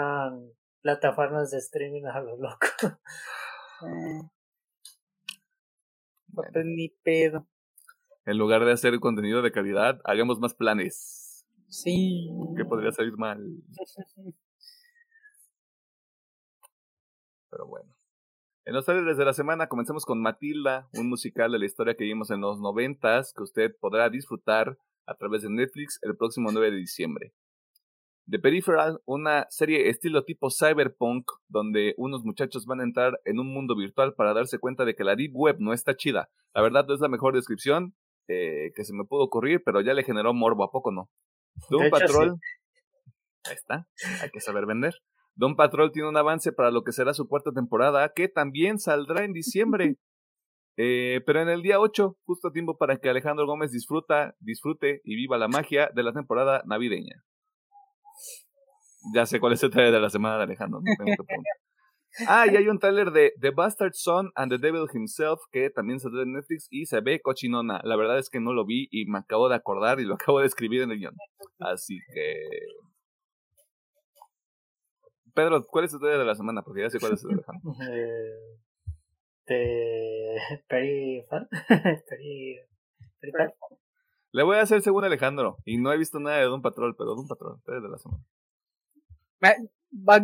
plataformas de streaming a lo loco. Eh. Pues ni pedo en lugar de hacer contenido de calidad, hagamos más planes. Sí. Que podría salir mal. Pero bueno. En los trailers de la semana comenzamos con Matilda, un musical de la historia que vimos en los noventas que usted podrá disfrutar a través de Netflix el próximo 9 de diciembre. The Peripheral, una serie estilo tipo cyberpunk, donde unos muchachos van a entrar en un mundo virtual para darse cuenta de que la Deep Web no está chida. La verdad no es la mejor descripción, eh, que se me pudo ocurrir, pero ya le generó morbo, ¿a poco no? Doom Patrol. Ahí está, hay que saber vender. Doom Patrol tiene un avance para lo que será su cuarta temporada, que también saldrá en diciembre. Eh, pero en el día 8, justo a tiempo para que Alejandro Gómez disfruta, disfrute y viva la magia de la temporada navideña. Ya sé cuál es el trailer de la semana de Alejandro. No tengo que Ah, y hay un trailer de The Bastard Son and the Devil Himself que también salió en Netflix y se ve cochinona. La verdad es que no lo vi y me acabo de acordar y lo acabo de escribir en el guion. Así que. Pedro, ¿cuál es el trailer de la semana? Porque ya sé cuál es el de De. Peri. Peri. Le voy a hacer según Alejandro. Y no he visto nada de Doom Patrol, pero Doom Patrol, trailer de la semana.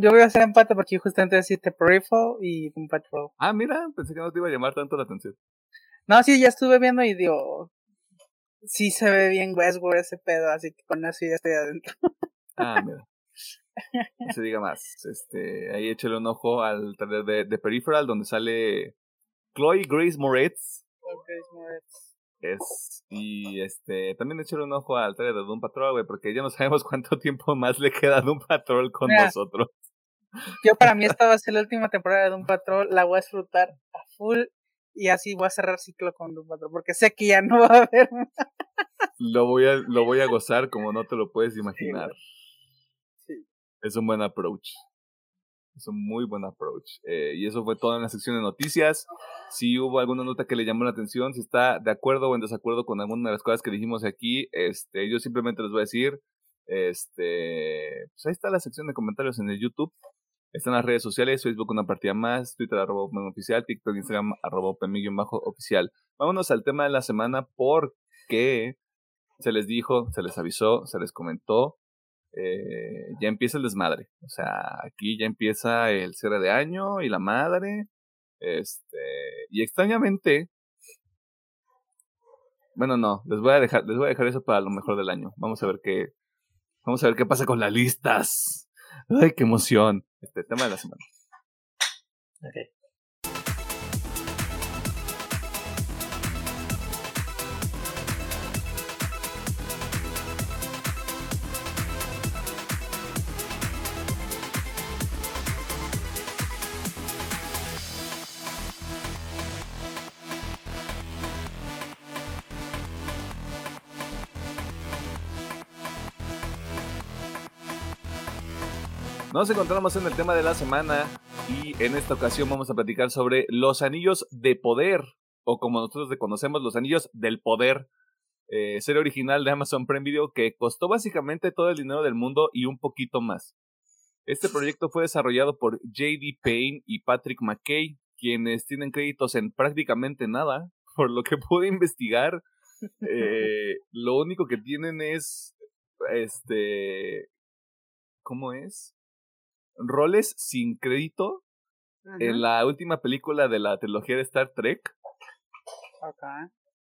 Yo voy a hacer empate porque justamente deciste Peripheral y Doom Patrol. Ah, mira, pensé que no te iba a llamar tanto la atención. No, sí, ya estuve viendo y digo, sí se ve bien Westworld ese pedo, así que con eso ya estoy adentro. Ah, mira. No se diga más. Este, ahí échale un ojo al trailer de, de, Peripheral donde sale Chloe Grace Moretz. Chloe Grace Moretz. Es, y este, también echarle un ojo al trailer de Doom Patrol, güey, porque ya no sabemos cuánto tiempo más le queda a Doom Patrol con nosotros. Yo para mí esta va a ser la última temporada de Doom Patrol, la voy a disfrutar a full y así voy a cerrar ciclo con Doom Patrol, porque sé que ya no va a haber Lo voy a, lo voy a gozar como no te lo puedes imaginar. Sí. Es un buen approach. Es un muy buen approach. Eh, y eso fue todo en la sección de noticias. Si hubo alguna nota que le llamó la atención, si está de acuerdo o en desacuerdo con alguna de las cosas que dijimos aquí, este, yo simplemente les voy a decir, este, pues ahí está la sección de comentarios en el YouTube. Están las redes sociales, Facebook una partida más, Twitter arroba oficial, TikTok, Instagram arroba bajo oficial. Vámonos al tema de la semana porque se les dijo, se les avisó, se les comentó eh, ya empieza el desmadre. O sea, aquí ya empieza el cierre de año y la madre. Este, y extrañamente, bueno, no, les voy a dejar, les voy a dejar eso para lo mejor del año. Vamos a ver qué, vamos a ver qué pasa con las listas. Ay, qué emoción. Este tema de la semana. Okay. Nos encontramos en el tema de la semana y en esta ocasión vamos a platicar sobre los anillos de poder o como nosotros reconocemos, Los Anillos del Poder, eh, serie original de Amazon Prime Video que costó básicamente todo el dinero del mundo y un poquito más. Este proyecto fue desarrollado por J.D. Payne y Patrick McKay, quienes tienen créditos en prácticamente nada, por lo que pude investigar. Eh, lo único que tienen es, este, ¿cómo es? Roles sin crédito en la última película de la trilogía de Star Trek.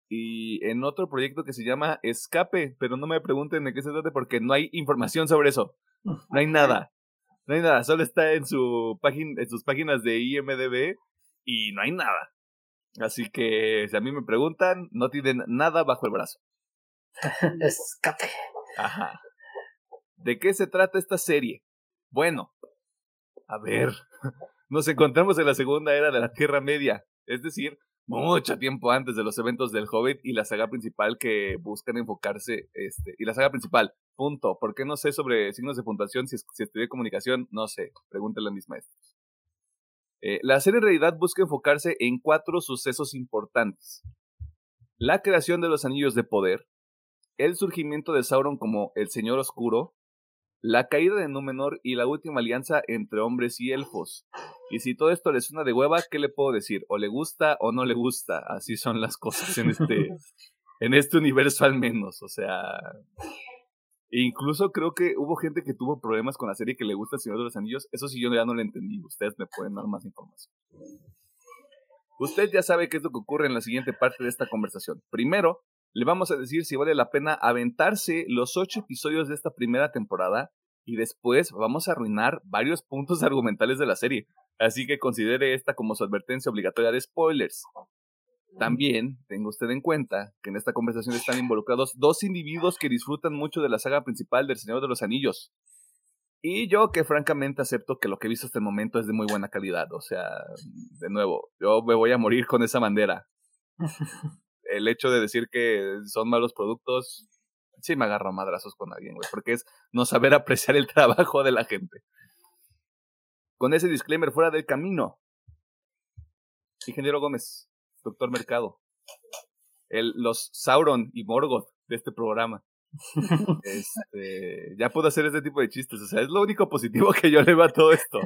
Y en otro proyecto que se llama Escape, pero no me pregunten de qué se trata porque no hay información sobre eso. No hay nada. No hay nada, solo está en su página en sus páginas de IMDb y no hay nada. Así que si a mí me preguntan, no tienen nada bajo el brazo. Escape. Ajá. ¿De qué se trata esta serie? Bueno, a ver, nos encontramos en la segunda era de la Tierra Media, es decir, mucho tiempo antes de los eventos del Hobbit y la saga principal que buscan enfocarse, este, y la saga principal, punto. ¿Por qué no sé sobre signos de puntuación? Si, estudié comunicación, no sé, pregúntale a mis maestros. Eh, la serie en realidad busca enfocarse en cuatro sucesos importantes. La creación de los anillos de poder, el surgimiento de Sauron como el Señor Oscuro, la caída de Númenor y la última alianza entre hombres y elfos. Y si todo esto le suena de hueva, ¿qué le puedo decir? O le gusta o no le gusta. Así son las cosas en este, en este universo al menos. O sea, incluso creo que hubo gente que tuvo problemas con la serie que le gusta El Señor de los Anillos. Eso sí yo ya no lo entendí. Ustedes me pueden dar más información. Usted ya sabe qué es lo que ocurre en la siguiente parte de esta conversación. Primero, le vamos a decir si vale la pena aventarse los ocho episodios de esta primera temporada y después vamos a arruinar varios puntos argumentales de la serie. Así que considere esta como su advertencia obligatoria de spoilers. También tenga usted en cuenta que en esta conversación están involucrados dos individuos que disfrutan mucho de la saga principal del Señor de los Anillos. Y yo que francamente acepto que lo que he visto hasta el momento es de muy buena calidad. O sea, de nuevo, yo me voy a morir con esa bandera. el hecho de decir que son malos productos, sí me agarro madrazos con alguien, güey, porque es no saber apreciar el trabajo de la gente. Con ese disclaimer fuera del camino. Ingeniero Gómez, doctor Mercado, el, los Sauron y Morgoth de este programa. Este, ya puedo hacer ese tipo de chistes, o sea, es lo único positivo que yo le veo a todo esto.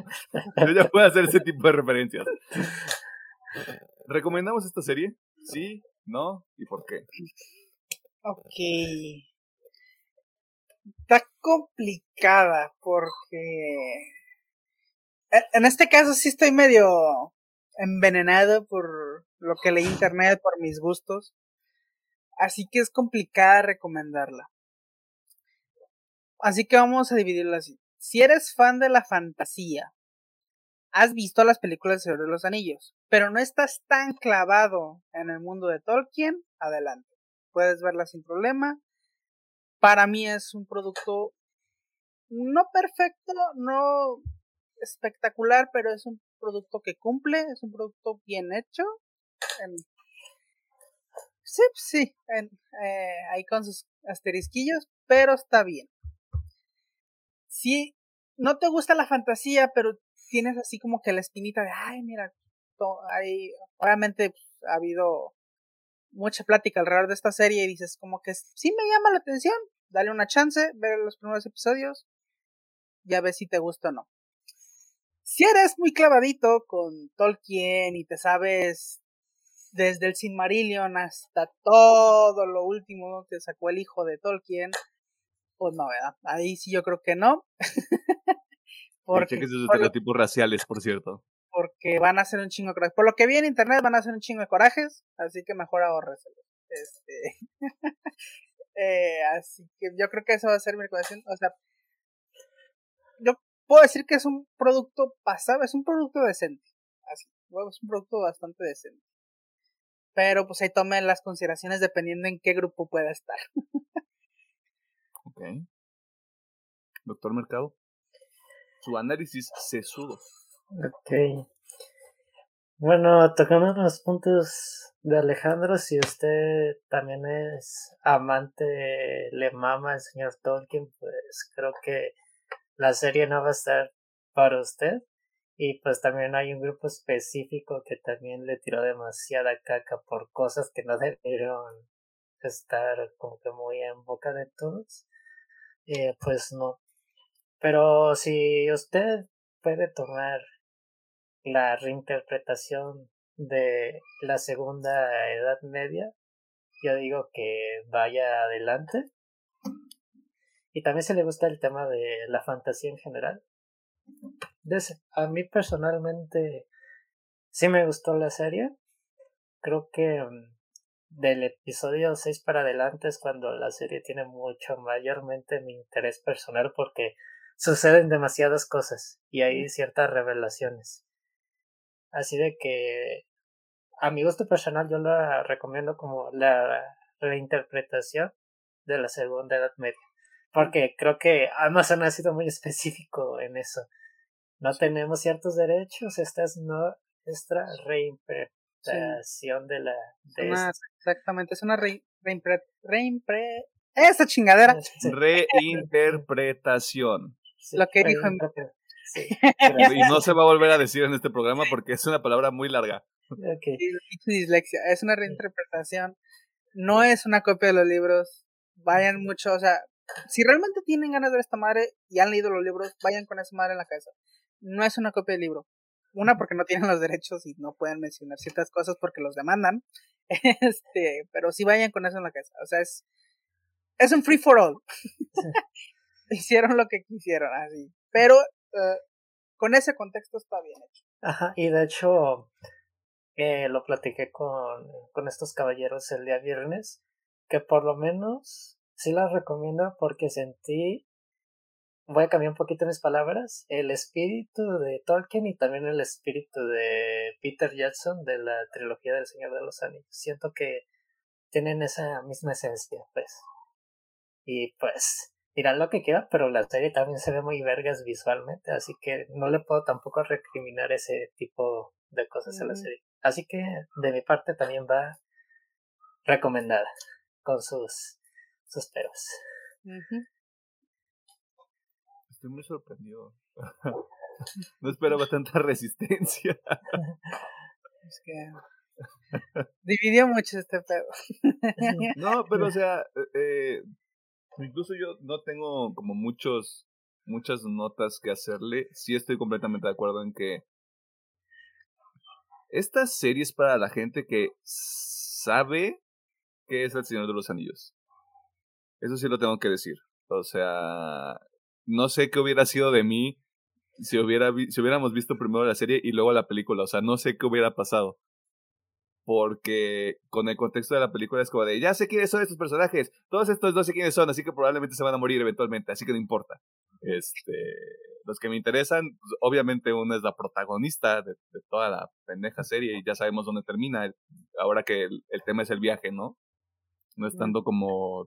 Yo ya puedo hacer ese tipo de referencias. ¿Recomendamos esta serie? Sí, ¿No? ¿Y por qué? Ok. Está complicada porque... E, en este caso sí estoy medio envenenado por lo que leí internet, por mis gustos. Así que es complicada recomendarla. Así que vamos a dividirla así. Si eres fan de la fantasía, has visto las películas de los Anillos, pero no estás tan clavado en el mundo de Tolkien, adelante. Puedes verla sin problema. Para mí es un producto no perfecto, no espectacular, pero es un producto que cumple, es un producto bien hecho. Sí, sí, eh, ahí con sus asterisquillos, pero está bien. Si no te gusta la fantasía, pero tienes así como que la espinita de, ay, mira, hay, obviamente pues, ha habido mucha plática alrededor de esta serie y dices como que sí me llama la atención, dale una chance, ver los primeros episodios, ya ves si te gusta o no. Si eres muy clavadito con Tolkien y te sabes desde el Silmarillion hasta todo lo último que sacó el hijo de Tolkien, pues no, ¿verdad? Ahí sí yo creo que no. Porque, estereotipos raciales, por cierto. Porque van a hacer un chingo de corajes. Por lo que vi en internet van a hacer un chingo de corajes, así que mejor ahorreselo. Este. eh, así que yo creo que eso va a ser mi recomendación. O sea, yo puedo decir que es un producto pasado, es un producto decente. Así, es un producto bastante decente. Pero pues ahí tomen las consideraciones dependiendo en qué grupo pueda estar. ok. Doctor Mercado su análisis sesudo. Ok. Bueno, tocando los puntos de Alejandro, si usted también es amante, le mama el señor Tolkien, pues creo que la serie no va a estar para usted. Y pues también hay un grupo específico que también le tiró demasiada caca por cosas que no debieron estar como que muy en boca de todos. Eh, pues no. Pero si usted puede tomar la reinterpretación de la segunda edad media, yo digo que vaya adelante. Y también se le gusta el tema de la fantasía en general. A mí personalmente sí me gustó la serie. Creo que mm, del episodio 6 para adelante es cuando la serie tiene mucho mayormente mi interés personal porque suceden demasiadas cosas y hay ciertas revelaciones. Así de que a mi gusto personal yo la recomiendo como la reinterpretación de la segunda edad media. Porque creo que Amazon ha sido muy específico en eso. No tenemos ciertos derechos, esta es nuestra reinterpretación de la... De exactamente, es una re, reimpre, esa chingadera. Reinterpretación. Lo que dijo en... y no se va a volver a decir en este programa porque es una palabra muy larga. Okay. Dislexia. Es una reinterpretación. No es una copia de los libros. Vayan mucho, o sea, si realmente tienen ganas de ver esta madre y han leído los libros, vayan con esa madre en la cabeza. No es una copia del libro. Una, porque no tienen los derechos y no pueden mencionar ciertas cosas porque los demandan. Este, pero sí vayan con eso en la cabeza. O sea, es, es un free for all. Hicieron lo que quisieron, así. Pero eh, con ese contexto está bien hecho. Ajá, y de hecho, eh, lo platiqué con, con estos caballeros el día viernes, que por lo menos sí las recomiendo porque sentí, voy a cambiar un poquito mis palabras, el espíritu de Tolkien y también el espíritu de Peter Jackson de la trilogía del Señor de los Anillos. Siento que tienen esa misma esencia, pues. Y pues, dirán lo que quiera, pero la serie también se ve muy vergas visualmente, así que no le puedo tampoco recriminar ese tipo de cosas a la serie. Así que de mi parte también va recomendada con sus sus peros. Estoy muy sorprendido. no esperaba tanta resistencia. es que dividió mucho este pedo. no, pero o sea, eh, incluso yo no tengo como muchos muchas notas que hacerle. Sí estoy completamente de acuerdo en que esta serie es para la gente que sabe que es el Señor de los Anillos. Eso sí lo tengo que decir. O sea, no sé qué hubiera sido de mí si, hubiera si hubiéramos visto primero la serie y luego la película. O sea, no sé qué hubiera pasado. Porque con el contexto de la película es como de, ya sé quiénes son estos personajes, todos estos no sé quiénes son, así que probablemente se van a morir eventualmente, así que no importa. Este, los que me interesan, pues, obviamente una es la protagonista de, toda la pendeja serie y ya sabemos dónde termina, ahora que el, el tema es el viaje, ¿no? No estando como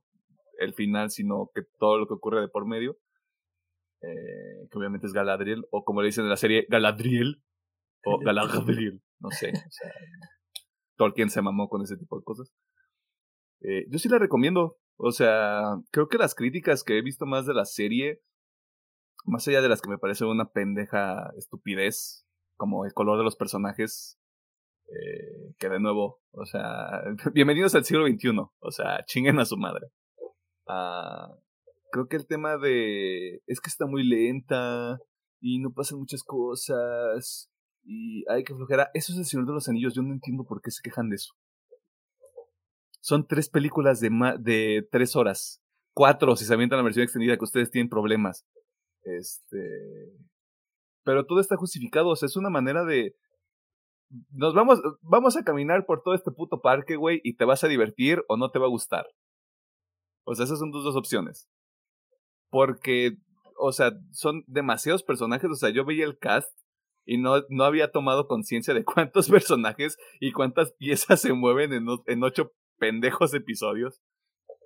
el final, sino que todo lo que ocurre de por medio. Eh, que obviamente es Galadriel, o como le dicen en la serie, Galadriel, o Galadriel, no sé. O sea, Tolkien se mamó con ese tipo de cosas. Eh, yo sí la recomiendo. O sea, creo que las críticas que he visto más de la serie, más allá de las que me parece una pendeja estupidez, como el color de los personajes, eh, que de nuevo, o sea, bienvenidos al siglo XXI, o sea, chinguen a su madre. Ah, creo que el tema de es que está muy lenta y no pasan muchas cosas y hay que flojera. Eso es el Señor de los Anillos. Yo no entiendo por qué se quejan de eso. Son tres películas de, de tres horas. Cuatro si se avientan la versión extendida que ustedes tienen problemas. Este. Pero todo está justificado. O sea, es una manera de. Nos vamos, vamos a caminar por todo este puto parque, güey, y te vas a divertir o no te va a gustar. O sea, esas son tus dos opciones. Porque, o sea, son demasiados personajes. O sea, yo veía el cast y no, no había tomado conciencia de cuántos personajes y cuántas piezas se mueven en, en ocho pendejos episodios.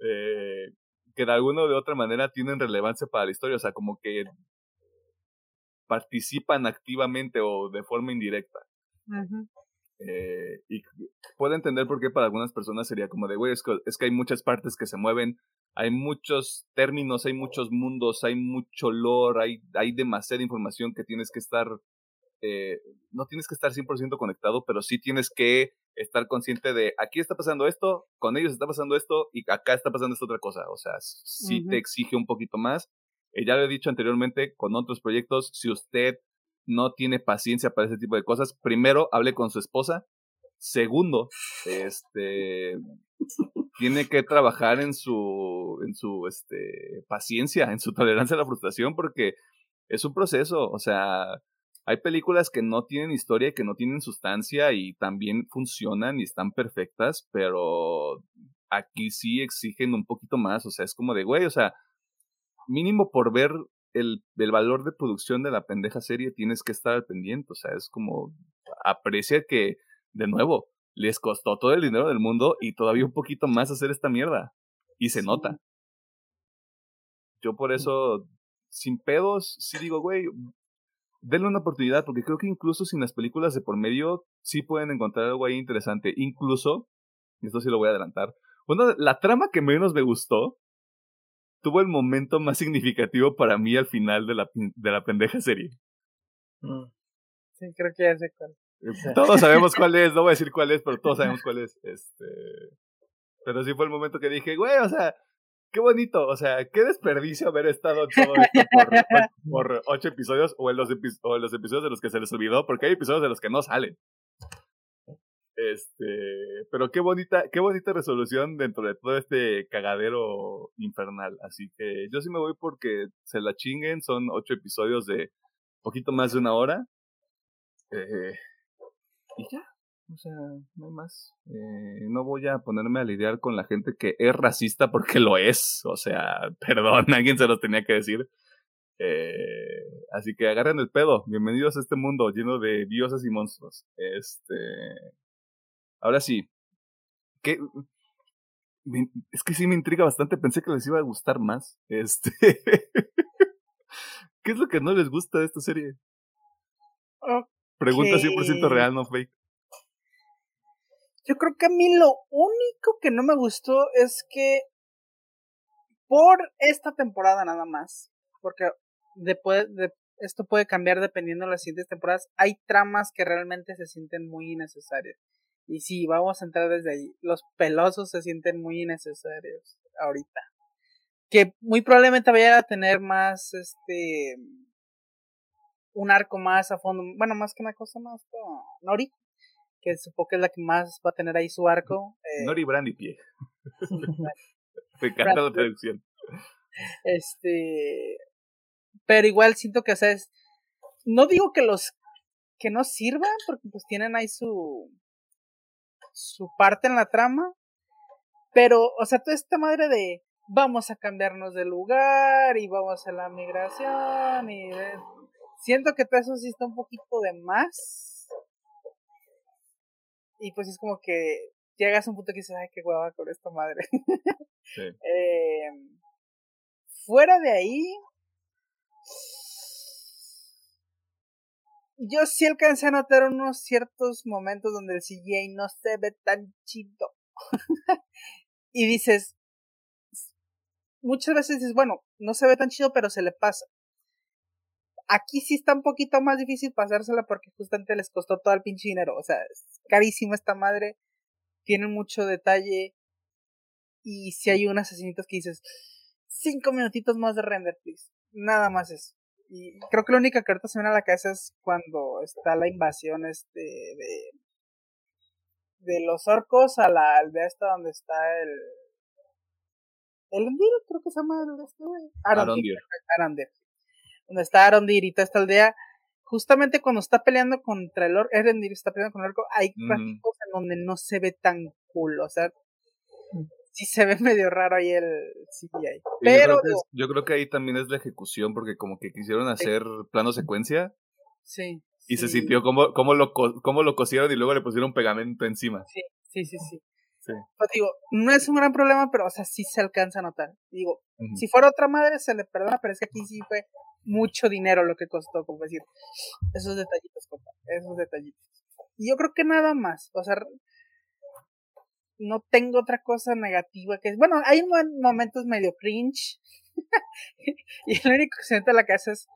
Eh, que de alguna o de otra manera tienen relevancia para la historia. O sea, como que participan activamente o de forma indirecta. Eh, y puedo entender por qué para algunas personas sería como de, güey, es que, hay muchas partes que se mueven, hay muchos términos, hay muchos mundos, hay mucho lore, hay, hay demasiada información que tienes que estar eh, no tienes que estar 100% conectado, pero sí tienes que estar consciente de aquí está pasando esto, con ellos está pasando esto y acá está pasando esta otra cosa. O sea, sí te exige un poquito más. Eh, ya lo he dicho anteriormente con otros proyectos, si usted no tiene paciencia para ese tipo de cosas, primero hable con su esposa. Segundo, este tiene que trabajar en su en su este paciencia, en su tolerancia a la frustración porque es un proceso, o sea, hay películas que no tienen historia y que no tienen sustancia y también funcionan y están perfectas, pero aquí sí exigen un poquito más, o sea, es como de, güey, o sea, mínimo por ver el, el, valor de producción de la pendeja serie tienes que estar al pendiente, o sea, es como, aprecia que, de nuevo, les costó todo el dinero del mundo y todavía un poquito más hacer esta mierda, y se nota. Yo por eso, sin pedos, sí digo, güey, denle una oportunidad, porque creo que incluso sin las películas de por medio, sí pueden encontrar algo ahí interesante. Incluso, esto sí lo voy a adelantar, una, la trama que menos me gustó tuvo el momento más significativo para mí al final de la, de la pendeja serie. Mm. Sí, creo que ya sé cuál. Eh, todos sabemos cuál es, no voy a decir cuál es, pero todos sabemos cuál es. Este... Pero sí fue el momento que dije, güey, o sea, qué bonito, o sea, qué desperdicio haber estado todo esto por, ocho episodios o en, los o en los episodios de los que se les olvidó, porque hay episodios de los que no salen. Este, pero qué bonita, qué bonita resolución dentro de todo este cagadero infernal. Así que yo sí me voy porque se la chinguen, son ocho episodios de poquito más de una hora. Eh, y ya, o sea, no hay más. Eh, no voy a ponerme a lidiar con la gente que es racista porque lo es. O sea, perdón, alguien se lo tenía que decir. Eh, así que agarren el pedo. Bienvenidos a este mundo lleno de dioses y monstruos. Este. Ahora sí. ¿Qué? Es que sí me intriga bastante. Pensé que les iba a gustar más. Este. ¿Qué es lo que no les gusta de esta serie? Pregunta 100% real, no fake. Yo creo que a mí lo único que no me gustó es que por esta temporada nada más, porque después de, esto puede cambiar dependiendo de las siguientes temporadas, hay tramas que realmente se sienten muy innecesarias. Y sí, vamos a entrar desde ahí. Los pelosos se sienten muy innecesarios ahorita. Que muy probablemente vayan a tener más, este, un arco más a fondo. Bueno, más que una cosa más, Nori que supongo que es la que más va a tener ahí su arco. Eh, Nori Brandy Pie. Me encanta la traducción. Este. Pero igual siento que, o sea, es, no digo que los que no sirvan, porque pues tienen ahí su su parte en la trama, pero, o sea, toda esta madre de vamos a cambiarnos de lugar y vamos a la migración y siento que todo eso sí está un poquito de más y pues es como que llegas a un punto que dices, ay, qué hueva con esta madre. Sí. eh, fuera de ahí, yo sí alcancé a notar unos ciertos momentos donde el CGI no se ve tan chido. y dices, muchas veces dices, bueno, no se ve tan chido, pero se le pasa. Aquí sí está un poquito más difícil pasársela porque justamente les costó todo el pinche dinero. O sea, es carísima esta madre. Tiene mucho detalle. Y si hay unas asesinitos que dices, cinco minutitos más de render, please. Nada más eso. Y creo que la única carta se viene a la cabeza es cuando está la invasión este de de los orcos a la aldea esta donde está el el creo que se llama el este Arondir. Arondir donde está Arondir y toda esta aldea, justamente cuando está peleando contra el orco, Arondir está peleando con el orco, hay mm. en donde no se ve tan cool, o sea, sí se ve medio raro ahí el CGI. Pero yo creo, que ahí también es la ejecución, porque como que quisieron hacer plano secuencia. Sí. Y se sintió como, como, lo, como lo cosieron y luego le pusieron pegamento encima. Sí, sí, sí, sí. Pues digo, no es un gran problema, pero o sea, sí se alcanza a notar. Digo, si fuera otra madre se le perdona, pero es que aquí sí fue mucho dinero lo que costó, como decir, esos detallitos, compa, esos detallitos. Y yo creo que nada más, o sea, no tengo otra cosa negativa que es, bueno, hay momentos medio cringe, y lo único que se mete a la casa es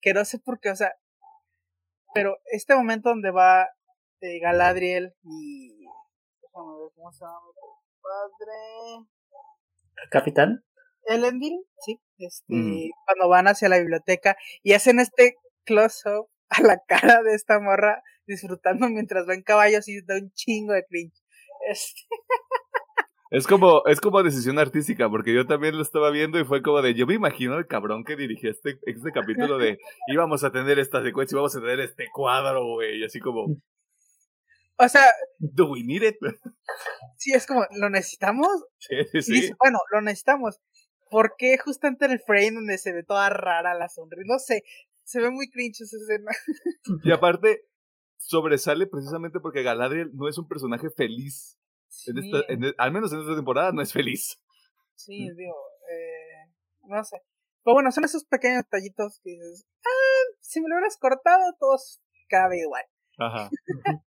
que no sé por qué, o sea, Pero este momento donde va eh, Galadriel y. Déjame ver cómo se llama padre. ¿Capitán? Elendil, sí. Este, Cuando van hacia la biblioteca y hacen este close-up a la cara de esta morra disfrutando mientras va en caballo, así da un chingo de cringe. Este... Es como, es como decisión artística, porque yo también lo estaba viendo y fue como de, yo me imagino el cabrón que dirigió este, este capítulo de, íbamos a tener esta secuencia, íbamos a tener este cuadro, güey, y así como... O sea... ¿Do we need it? Sí, es como, ¿lo necesitamos? Sí, sí, sí. bueno, lo necesitamos. ¿Por qué justamente en el frame donde se ve toda rara la sonrisa? No sé, se ve muy cringe esa escena. Y aparte, sobresale precisamente porque Galadriel no es un personaje feliz. E, al menos en esta temporada no es feliz. Sí, digo, eh, no sé. Pero bueno, son esos pequeños detallitos que dices, ah, si me lo hubieras cortado, todos cabe igual. Ajá.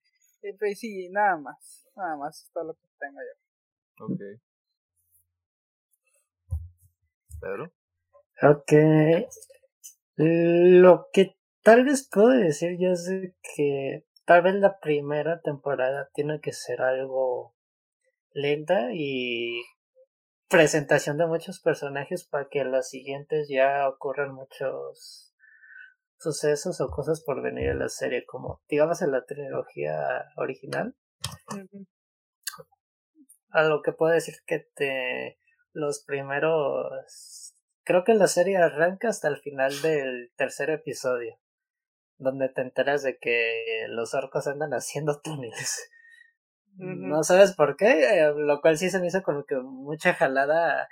pues sí, nada más, nada más, es todo lo que tengo yo. Ok. Pedro. Ok. Lo que tal vez puedo decir yo es que tal vez la primera temporada tiene que ser algo lenta y presentación de muchos personajes para que las siguientes ya ocurran muchos sucesos o cosas por venir en la serie, como digamos en la trilogía original. A lo que puedo decir que te los primeros creo que la serie arranca hasta el final del tercer episodio, donde te enteras de que los orcos andan haciendo túneles. No sabes por qué, eh, lo cual sí se me hizo como que mucha jalada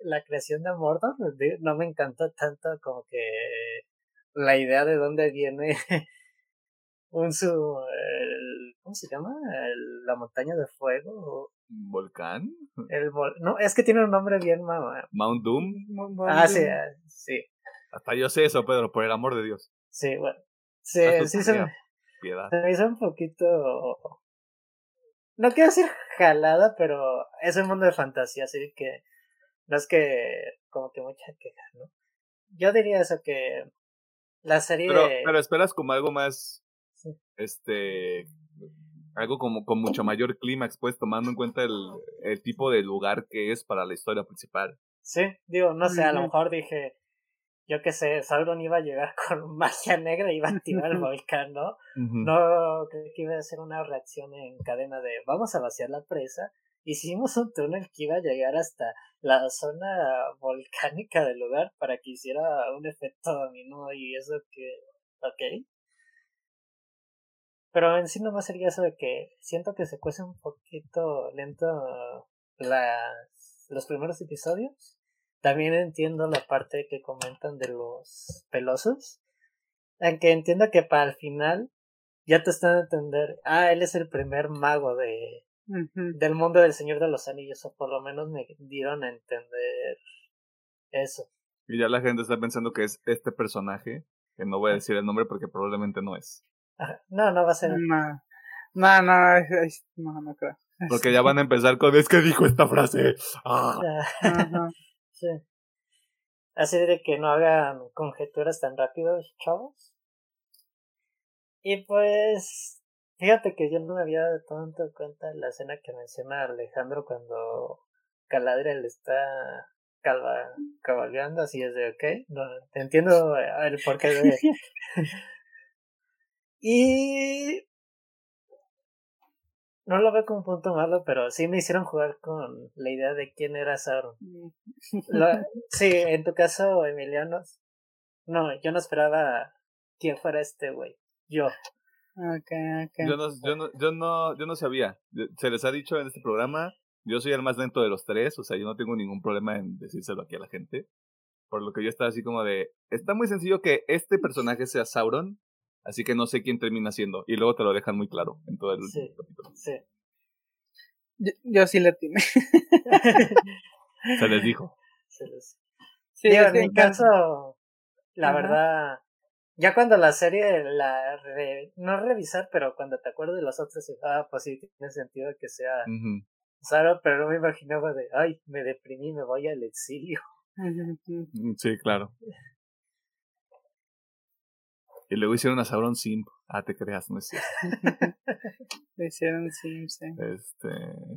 la creación de Mordor. No me encantó tanto como que la idea de dónde viene un su ¿cómo se llama? la montaña de fuego. Volcán el no es que tiene un nombre bien mamá Mount Doom. Ah sí ah, sí. Hasta yo sé eso Pedro por el amor de Dios. Sí bueno. Sí, sí se me, se me hizo un poquito no quiero decir jalada, pero es un mundo de fantasía, así que no es que como que mucha queja, ¿no? Yo diría eso que la serie... Pero, pero esperas como algo más, este, algo como con mucho mayor clímax, pues tomando en cuenta el, el tipo de lugar que es para la historia principal. Sí, digo, no sé, a lo mejor dije, yo qué sé, Sauron iba a llegar con magia negra y iba a activar el volcán, ¿no? No creo que iba a ser una reacción en cadena de vamos a vaciar la presa. Hicimos un túnel que iba a llegar hasta la zona volcánica del lugar para que hiciera un efecto dominó y eso que... Ok. Pero en sí nomás sería eso de que siento que se cuece un poquito lento las, los primeros episodios también entiendo la parte que comentan de los pelosos. Aunque entiendo que para el final ya te están a entender. Ah, él es el primer mago de del mundo del Señor de los Anillos. O por lo menos me dieron a entender eso. Y ya la gente está pensando que es este personaje. Que no voy a decir el nombre porque probablemente no es. No, no va a ser. No, no, no, no, no creo. Porque ya van a empezar con es que dijo esta frase. Ah. Sí. Así de que no hagan conjeturas tan rápidos, chavos. Y pues, fíjate que yo no me había dado tanto cuenta de la escena que menciona Alejandro cuando Caladriel está calva, cabalgando, así es de, ok, no, entiendo el porqué de... y no lo veo como un punto malo, pero sí me hicieron jugar con la idea de quién era Sauron. Mm. sí, en tu caso, Emiliano, no, yo no esperaba quién fuera este güey. Yo. Okay, okay. Yo, no, yo, no, yo, no, yo no sabía. Se les ha dicho en este programa, yo soy el más lento de los tres, o sea, yo no tengo ningún problema en decírselo aquí a la gente. Por lo que yo estaba así como de, está muy sencillo que este personaje sea Sauron, Así que no sé quién termina siendo. Y luego te lo dejan muy claro en todo el capítulo. Sí. Yo, sí le tiene. Se les dijo. Se les... Sí, en mi caso, la verdad, ya cuando la serie la no revisar, pero cuando te acuerdas de los otros, ah, pues sí, tiene sentido que sea uh pero no me imaginaba de, ay, me deprimí, me voy al exilio. Mm, sí, claro. Y luego hicieron a Sauron Simp. Ah, te creas, no es cierto. Le hicieron Simp, sí. Este,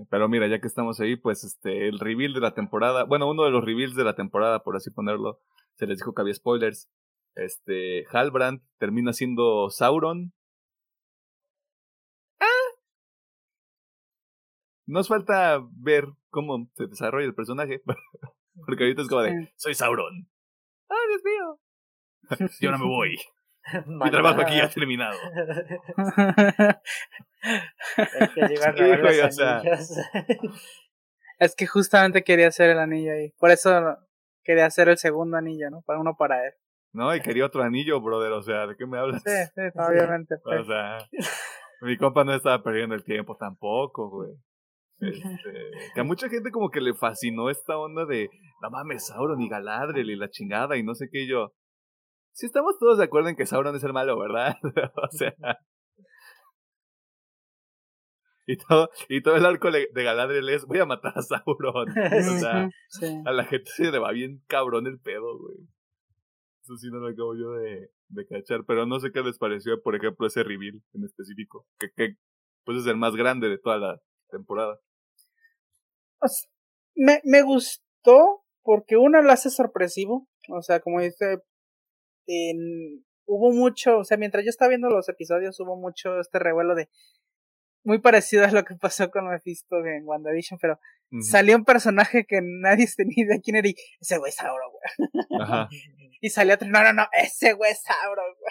pero mira, ya que estamos ahí, pues este, el reveal de la temporada, bueno, uno de los reveals de la temporada, por así ponerlo, se les dijo que había spoilers. Este, Halbrand termina siendo Sauron. Ah. Nos falta ver cómo se desarrolla el personaje. Porque ahorita es como de, soy Sauron. ¡Ah, Dios mío! Yo no me voy. Mi trabajo aquí ya ha terminado. es que justamente quería hacer el anillo ahí. Por eso quería hacer el segundo anillo, ¿no? Para uno para él. No, y quería otro anillo, brother. O sea, ¿de qué me hablas? Sí, sí, obviamente. Pues. O sea, mi compa no estaba perdiendo el tiempo tampoco, güey. Este, que a mucha gente como que le fascinó esta onda de, no mames, Sauron y Galadriel y la chingada y no sé qué yo. Si estamos todos de acuerdo en que Sauron es el malo, ¿verdad? o sea. Y todo, y todo el arco de Galadriel es, voy a matar a Sauron. O sea, a la gente se le va bien cabrón el pedo, güey. Eso sí no lo acabo yo de, de cachar, pero no sé qué les pareció, por ejemplo, ese reveal en específico, que, que pues es el más grande de toda la temporada. me, me gustó porque uno lo hace sorpresivo, o sea, como dice, en, hubo mucho, o sea, mientras yo estaba viendo los episodios, hubo mucho este revuelo de muy parecido a lo que pasó con Mephisto en WandaVision, pero salió un personaje que nadie tenía idea quién era y ese güey es Sauron, güey. Ajá. y salió otro, no, no, no, ese güey es Sauron, güey.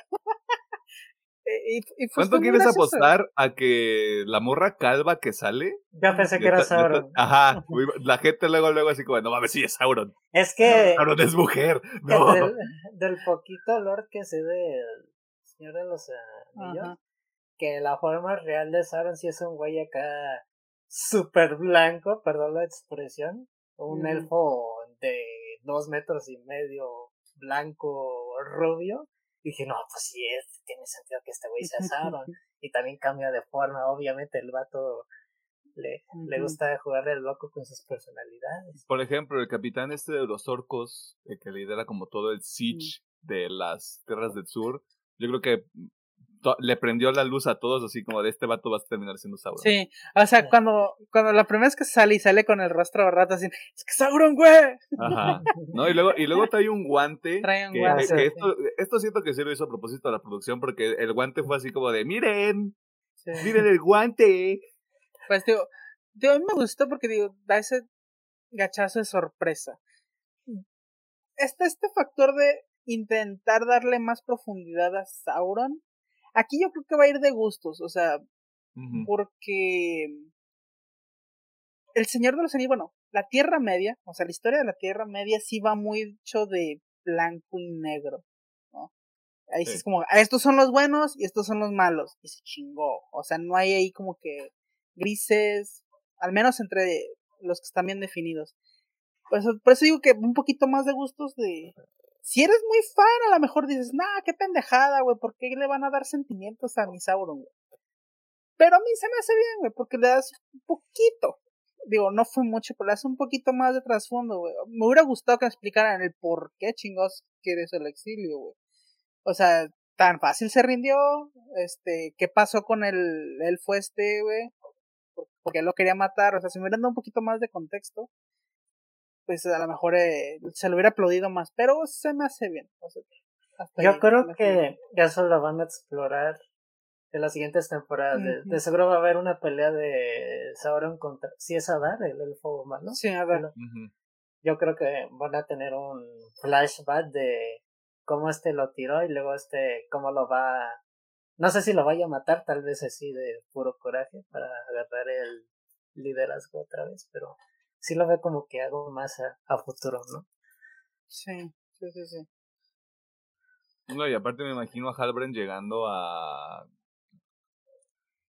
Y, y ¿Cuánto quieres apostar a que la morra calva que sale? Ya pensé que era Sauron. ajá, la gente luego, luego así como, no mames, sí es Sauron. Es que... Sauron es mujer, no. Del, poquito olor que sé del Señor de los Anillos, que la forma real de Sauron sí es un güey acá súper blanco, perdón la expresión, un elfo de dos metros y medio blanco rubio dije, no, pues sí, es, tiene sentido que este güey sea Sauron. y también cambia de forma, obviamente el vato le, le gusta jugar el loco con sus personalidades. Por ejemplo, el capitán este de los orcos, el que lidera como todo el siege de las tierras del sur, yo creo que le prendió la luz a todos, así como de este vato vas a terminar siendo Sauron. Sí, o sea, cuando, cuando la primera vez que sale y sale con el rostro rato así, es que Sauron, güey. Ajá. No, y luego, y luego trae un guante. Trae un guante. Que esto, esto siento que sí lo hizo a propósito de la producción, porque el guante fue así como de, miren, miren el guante. Pues digo, digo, a mí me gustó porque digo, da ese gachazo de sorpresa. Este, este factor de intentar darle más profundidad a Sauron Aquí yo creo que va a ir de gustos, o sea, porque el Señor de los Anillos, bueno, la Tierra Media, o sea, la historia de la Tierra Media sí va mucho de blanco y negro, ¿no? Ahí sí. es como, ah, estos son los buenos y estos son los malos, y se chingó, o sea, no hay ahí como que grises, al menos entre los que están bien definidos. Pues, por eso digo que un poquito más de gustos de, si eres muy fan, a lo mejor dices, nah, qué pendejada, güey, ¿por qué le van a dar sentimientos a mi Sauron, güey? Pero a mí se me hace bien, güey, porque le das un poquito. Digo, no fue mucho, pero le das un poquito más de trasfondo, güey. Me hubiera gustado que me explicaran el por qué chingos quieres el exilio, güey. O sea, tan fácil se rindió, este, qué pasó con el elfo este, güey, porque él lo quería matar, o sea, si me hubieran dado un poquito más de contexto, pues a lo mejor eh, se lo hubiera aplaudido más, pero se me hace bien. Yo creo que eso lo van a explorar en las siguientes temporadas. de, seguro va a haber una pelea de Sauron contra. Si es Adar, el elfo humano. Sí, Adar. Yo creo que van a tener un flashback de cómo este lo tiró y luego este cómo lo va. No sé si lo vaya a matar, tal vez así de puro coraje para agarrar el liderazgo otra vez, pero sí lo veo como que algo más a, futuro, ¿no? Sí, sí, sí, sí. No, y aparte me imagino a Halbrand llegando a...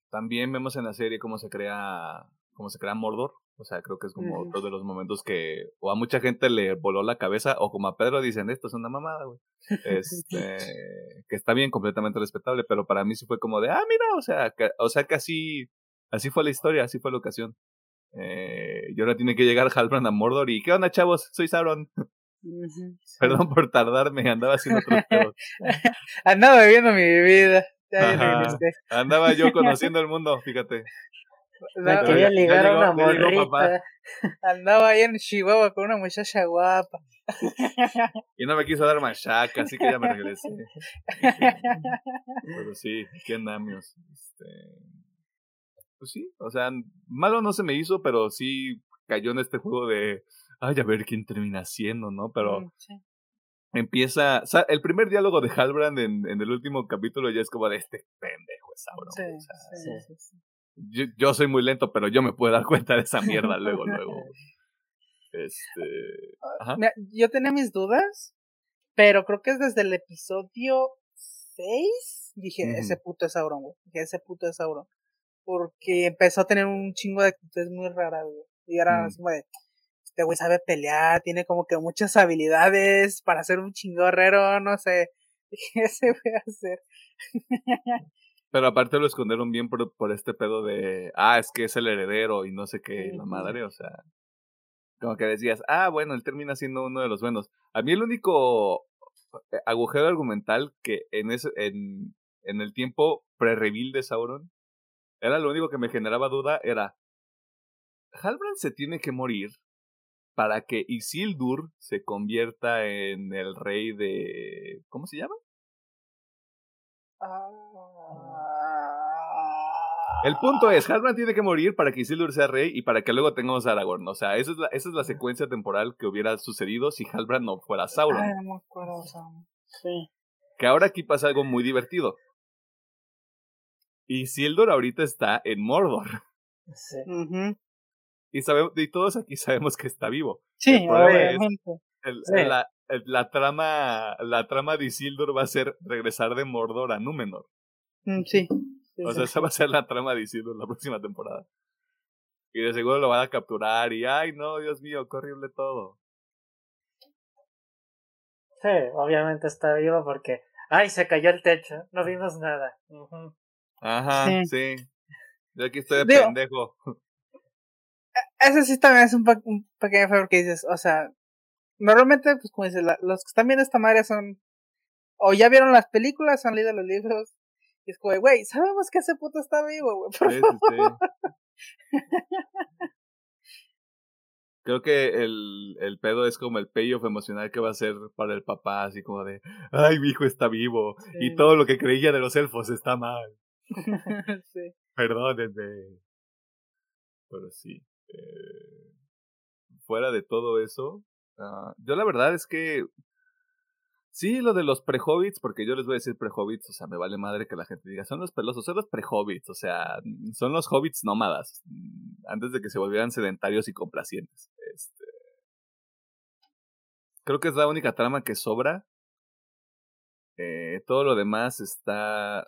También vemos en la serie cómo se crea, cómo se crea Mordor. O sea, creo que es como otro de los momentos que o a mucha gente le voló la cabeza o como a Pedro dicen, esto es una mamada, güey. Este, que está bien, completamente respetable, pero para mí sí fue como de, ah, mira, o sea, que, o sea que así, así fue la historia, así fue la ocasión. Eh, y ahora tiene que llegar Halbrand a Mordor y ¿qué onda, chavos? Soy Sauron. Perdón por tardarme, andaba haciendo otros andaba viviendo mi vida. Andaba yo conociendo el mundo, fíjate. Me quería ligar a una morrita. Andaba ahí en Chihuahua con una muchacha guapa. Y no me quiso dar machaca, así que ya me regresé. Pero sí, aquí andamos. Este... Pues sí, o sea, malo no se me hizo, pero sí cayó en este juego de, ay, a ver quién termina siendo, ¿no? Pero mm, empieza, o sea, el primer diálogo de Halbrand en, en, el último capítulo ya es como de este pendejo es Sauron. Sí, sí, yo, yo, soy muy lento, pero yo me puedo dar cuenta de esa mierda luego, luego. Este. Ajá. yo tenía mis dudas, pero creo que es desde el episodio 6. Dije, ese puto es Sauron, güey. Dije, ese puto es Sauron. Porque empezó a tener un chingo de actitudes muy raras, güey. Y ahora es como de, este güey sabe pelear, tiene como que muchas habilidades para ser un chingorrero, no sé. ¿Qué se a hacer? Pero aparte lo escondieron bien por, por, este pedo de, ah, es que es el heredero y no sé qué, la madre, o sea, como que decías, ah, bueno, él termina siendo uno de los buenos. A mí el único eh, agujero argumental que en, ese, en, en el tiempo pre-reveal de Sauron, era lo único que me generaba duda, era, Halbrand se tiene que morir para que Isildur se convierta en el rey de... ¿Cómo se llama? Ah. El punto es, Halbrand tiene que morir para que Isildur sea rey y para que luego tengamos a Aragorn. O sea, esa es la, esa es la secuencia temporal que hubiera sucedido si Halbrand no fuera Sauron. Ay, no me acuerdo, Sí. Que ahora aquí pasa algo muy divertido. Isildur ahorita está en Mordor. Sí. y, sabemos, y todos aquí sabemos que está vivo. Sí, obviamente. La, la, trama, la trama de Isildur va a ser regresar de Mordor a Númenor. Mm, sí o sea, esa va a ser la trama de en la próxima temporada. Y de seguro lo van a capturar y, ay, no, Dios mío, qué horrible todo. Sí, obviamente está vivo porque, ay, se cayó el techo, no vimos nada. Ajá, sí. Yo aquí estoy de pendejo. E, ese sí también es un, pequeño favor que dices, o sea, normalmente, pues como dices, los que están viendo esta madre son, o ya vieron las películas, han leído los libros, y es como, güey, sabemos que ese puto está vivo, güey. Por favor. Creo que el, el pedo es como el payoff emocional que va a ser para el papá, así como de, ay, mi hijo está vivo, y todo lo que creía de los elfos está mal. sí. Perdónenme. Pero sí. Eh, fuera de todo eso, uh, yo la verdad es que Sí, lo de los pre-hobbits, porque yo les voy a decir pre-hobbits, o sea, me vale madre que la gente diga, son los pelosos, son los pre-hobbits, o sea, son los hobbits nómadas, mm, antes de que se volvieran sedentarios y complacientes. Este... Creo que es la única trama que sobra. Eh, todo lo demás está...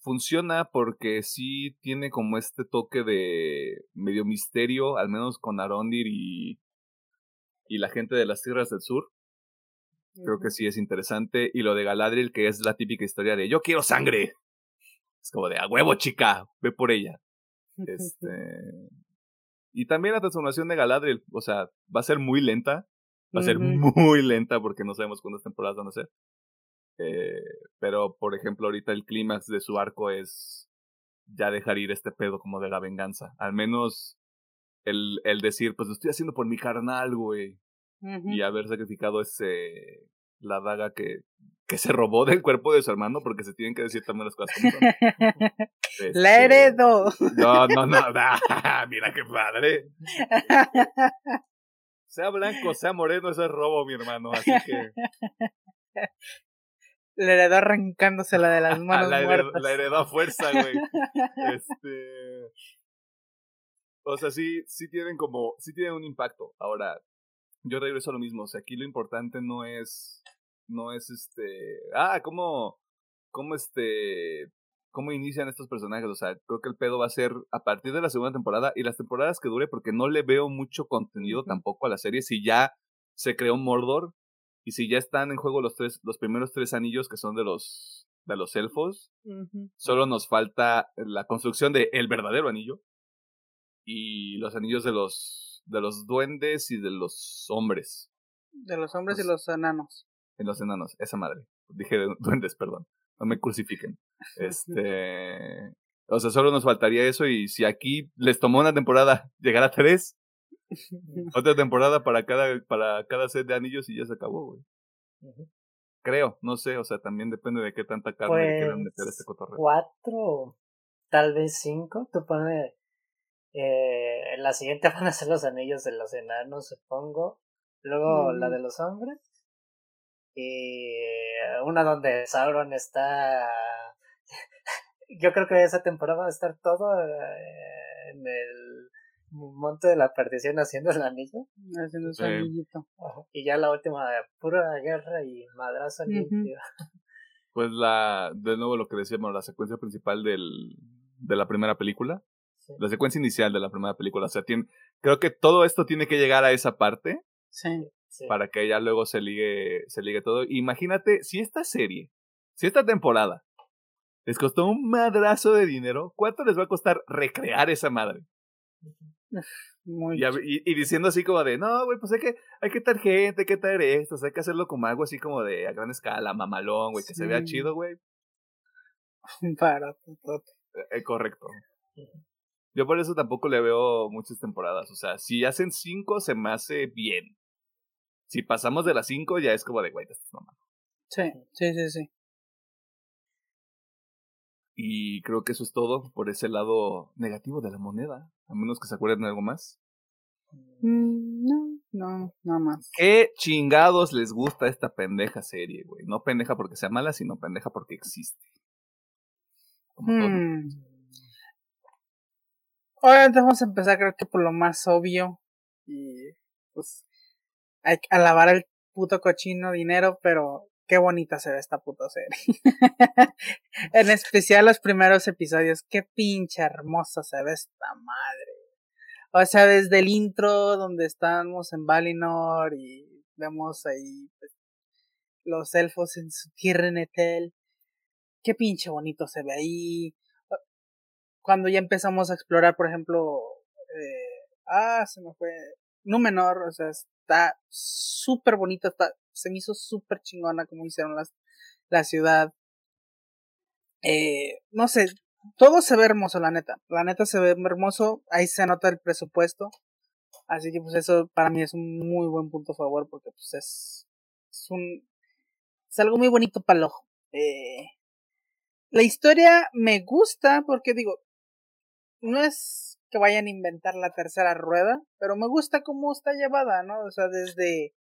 Funciona porque sí tiene como este toque de medio misterio, al menos con Arondir y, y la gente de las tierras del sur Creo que sí es interesante. Y lo de Galadriel, que es la típica historia de yo quiero sangre. Es como de a huevo, chica, ve por ella. Este. y también la transformación de Galadriel, o sea, va a ser muy lenta. Va a ser muy lenta porque no sabemos cuántas temporadas van a ser. Eh, pero, por ejemplo, ahorita el clímax de su arco es ya dejar ir este pedo como de la venganza. Al menos el, el decir, pues lo estoy haciendo por mi carnal, güey y haber sacrificado ese la daga que, que se robó del cuerpo de su hermano, porque se tienen que decir también las cosas como son. la este, heredo. No, no, no, mira qué padre. Sea blanco, sea moreno, eso es robo, mi hermano, así que... La heredó arrancándosela de las manos la, muertas. la heredó a fuerza, güey. Este... O sea, sí, sí tienen como, sí tienen un impacto. Ahora, yo regreso a lo mismo. O sea, aquí lo importante no es, no es este, ah, cómo, cómo este, cómo inician estos personajes. O sea, creo que el pedo va a ser a partir de la segunda temporada y las temporadas que dure, porque no le veo mucho contenido tampoco a la serie. Si ya se creó Mordor y si ya están en juego los tres, los primeros tres anillos que son de los, de los elfos, solo nos falta la construcción de el verdadero anillo y los anillos de los de los duendes y de los hombres. De los hombres y los enanos. En los enanos, esa madre. Dije duendes, perdón. No me crucifiquen. Este. O sea, solo nos faltaría eso y si aquí les tomó una temporada llegar a tres, otra temporada para cada, para cada set de anillos y ya se acabó, güey. Creo, no sé, o sea, también depende de qué tanta carne pues, quieran meter este cotorreo. Cuatro, tal vez cinco, tú pones... Eh, la siguiente van a ser los anillos de los enanos, supongo. Luego la de los hombres. Y una donde Sauron está. Yo creo que esa temporada va a estar todo eh, en el monte de la perdición haciendo el anillo. Haciendo su anillito. Y ya la última, pura guerra y madrazo. Pues la, de nuevo lo que decíamos, la secuencia principal del, de la primera película. La secuencia inicial de la primera película. O sea, tiene, creo que todo esto tiene que llegar a esa parte. Sí. Para que ya luego se ligue, se ligue todo. Imagínate, si esta serie, si esta temporada les costó un madrazo de dinero, ¿cuánto les va a costar recrear esa madre? y, diciendo así como de, no, güey, pues hay que, hay que traer gente, hay que traer esto, hay que hacerlo como algo así como de a gran escala, mamalón, güey, que se vea chido, güey. Para, eh, correcto. Yo por eso tampoco le veo muchas temporadas. O sea, si hacen cinco, se me hace bien. Si pasamos de las cinco, ya es como de, güey, estás mamando. Sí, sí, sí, sí. Y creo que eso es todo por ese lado negativo de la moneda. A menos que se acuerden de algo más. Mm, no, no, nada más. ¿Qué chingados les gusta esta pendeja serie, güey? No pendeja porque sea mala, sino pendeja porque existe. Hmm. Obviamente vamos a empezar creo que por lo más obvio. Y pues hay que alabar el puto cochino dinero, pero qué bonita se ve esta puta serie. en especial los primeros episodios, qué pinche hermosa se ve esta madre. O sea, desde el intro donde estamos en Valinor y vemos ahí pues, los elfos en su tierra en Etel. Qué pinche bonito se ve ahí. Cuando ya empezamos a explorar, por ejemplo, eh, ah, se me fue, Númenor, o sea, está súper bonita, está, se me hizo súper chingona como hicieron las, la ciudad. Eh, no sé, todo se ve hermoso, la neta. La neta se ve hermoso, ahí se nota el presupuesto. Así que pues eso para mí es un muy buen punto a favor porque pues es, es un es algo muy bonito para el ojo. Eh, la historia me gusta porque digo, no es que vayan a inventar la tercera rueda, pero me gusta cómo está llevada, ¿no? O sea, desde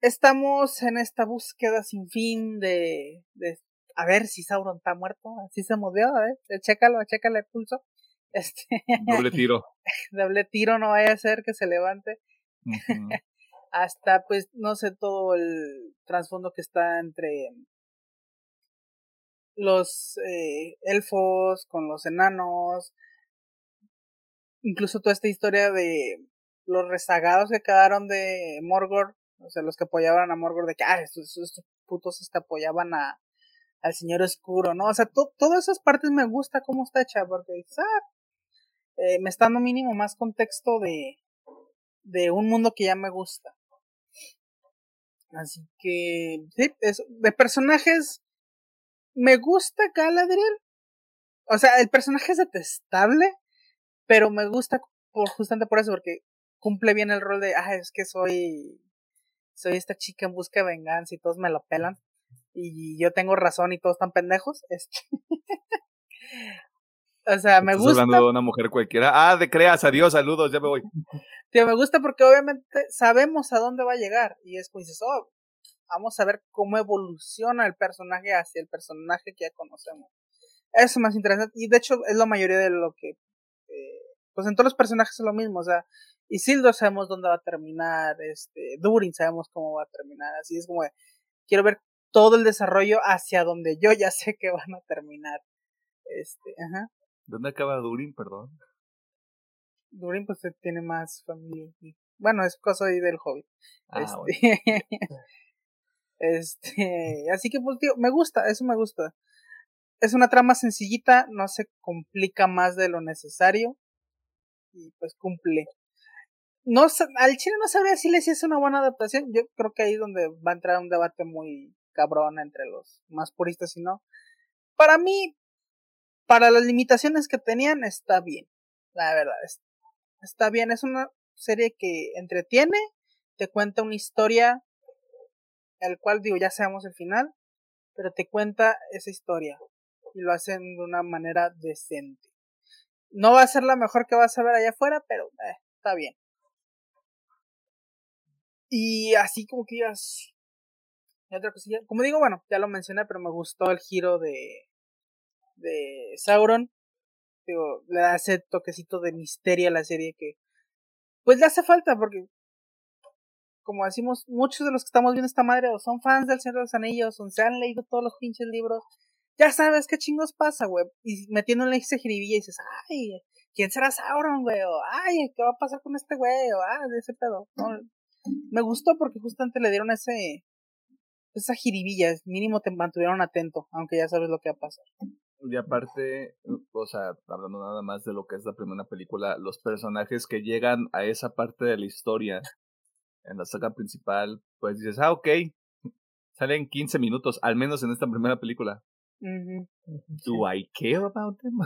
estamos en esta búsqueda sin fin de, de a ver si Sauron está muerto, así se movió, ¿eh? Chécalo, chécale el pulso. Este, doble tiro. doble tiro, no vaya a ser que se levante. Hasta, pues, no sé, todo el trasfondo que está entre los eh, elfos con los enanos, incluso toda esta historia de los rezagados que quedaron de Morgor, o sea, los que apoyaban a Morgor, de que, ah, estos, putos este, apoyaban a, al Señor Oscuro, ¿no? O sea, todas esas partes me gusta cómo está hecha, porque dices, ah, eh, me está dando mínimo más contexto de, de un mundo que ya me gusta. Así que, sí, de personajes, me gusta Galadriel. O sea, el personaje es detestable, pero me gusta por, justamente por eso, porque cumple bien el rol de, ah, es que soy, soy esta chica en busca de venganza y todos me lo pelan y yo tengo razón y todos están pendejos. Este. o sea, me gusta. hablando de una mujer cualquiera. Ah, de creas, adiós, saludos, ya me voy. Tío, me gusta porque obviamente sabemos a dónde va a llegar y es pues dices, oh, vamos a ver cómo evoluciona el personaje hacia el personaje que ya conocemos. Eso es más interesante y de hecho es la mayoría de lo que pues en todos los personajes es lo mismo, o sea, Isildur sabemos dónde va a terminar, este, Durin sabemos cómo va a terminar, así es como de, quiero ver todo el desarrollo hacia donde yo ya sé que van a terminar. Este, ajá. ¿Dónde acaba Durin, perdón? Durin pues tiene más familia. Bueno, es cosa ahí del Hobbit. Ah, este, este, así que pues tío, me gusta, eso me gusta. Es una trama sencillita, no se complica más de lo necesario y pues cumple. no al chile no sabría si si es una buena adaptación. Yo creo que ahí es donde va a entrar un debate muy cabrón entre los más puristas y no. Para mí, para las limitaciones que tenían, está bien. La verdad, está bien. Es una serie que entretiene, te cuenta una historia, el cual digo, ya sabemos el final, pero te cuenta esa historia y lo hacen de una manera decente. No va a ser la mejor que vas a ver allá afuera, pero eh, está bien. Y así como que digas. Otra cosilla. Como digo, bueno, ya lo mencioné, pero me gustó el giro de. de Sauron. Digo, le da ese toquecito de misterio a la serie que. Pues le hace falta, porque. Como decimos, muchos de los que estamos viendo esta madre o son fans del Señor de los Anillos, o se han leído todos los pinches libros. Ya sabes qué chingos pasa, güey. Y metiéndole ese jiribilla y dices, ay, ¿quién será Sauron, güey? O, ay, ¿qué va a pasar con este güey? Ah, de ese pedo. Me gustó porque justamente le dieron ese esa jiribilla, mínimo te mantuvieron atento, aunque ya sabes lo que va a pasar. Y aparte, o sea, hablando nada más de lo que es la primera película, los personajes que llegan a esa parte de la historia, en la saga principal, pues dices, ah, ok, salen 15 minutos, al menos en esta primera película. ¿Do I care about them?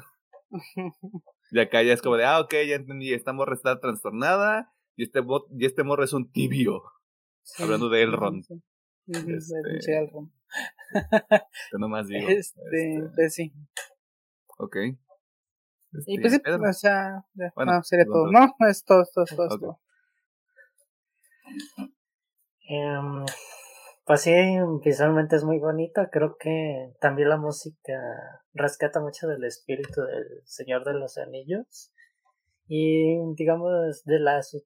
y acá ya es como de, ah, ok, ya entendí, esta morra está trastornada, y este, y este morro es un tibio. Hablando de Elrond. Sí, este, Elrond. Yo nomás digo. Este, este, pues sí. Ok. Este, y pues sí, o sea, bueno, no, sería todo. No, es todo, todo, todo. Okay. todo. Um, pues sí, visualmente es muy bonito. Creo que también la música rescata mucho del espíritu del Señor de los Anillos. Y digamos, de las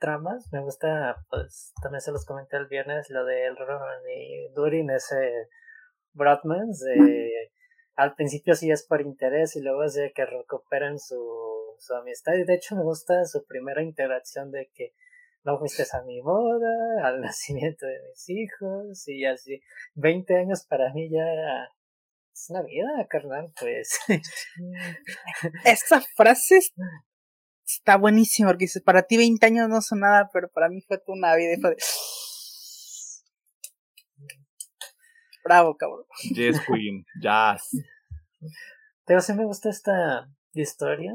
tramas. Me gusta, pues también se los comenté el viernes, lo de Elrond y Durin, ese Bradman, de, al principio sí es por interés y luego es de que recuperan su, su amistad. Y de hecho me gusta su primera interacción de que no fuiste a mi boda, al nacimiento de mis hijos y así. 20 años para mí ya es una vida, carnal, pues. Esa frase está buenísimo, porque dices, para ti 20 años no son nada, pero para mí fue toda una vida. Y fue de... Bravo, cabrón. Yes, Queen, jazz. Pero sí me gusta esta historia,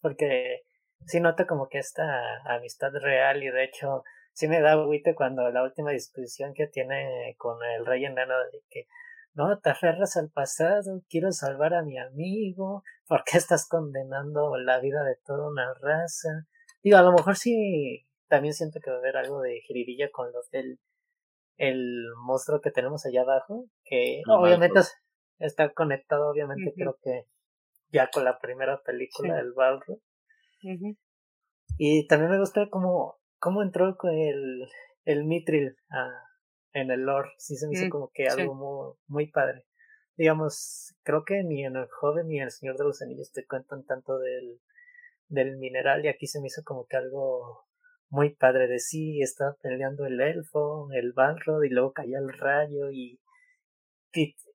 porque sí noto como que esta amistad real y de hecho sí me da agüite cuando la última discusión que tiene con el rey enano de que no, te aferras al pasado, quiero salvar a mi amigo, ¿por qué estás condenando la vida de toda una raza? Digo, a lo mejor sí, también siento que va a haber algo de jiribilla con los del el monstruo que tenemos allá abajo, que obviamente está conectado, obviamente creo que ya con la primera película del Balro. Y también me gusta cómo, cómo entró con el, el Mitril a, en el lore. Sí se me hizo mm, como que algo muy, muy padre. Digamos, creo que ni en el joven ni en el Señor de los Anillos te cuentan tanto del, del mineral y aquí se me hizo como que algo muy padre de sí, estaba peleando el elfo, el Balrog y luego cayó el rayo y,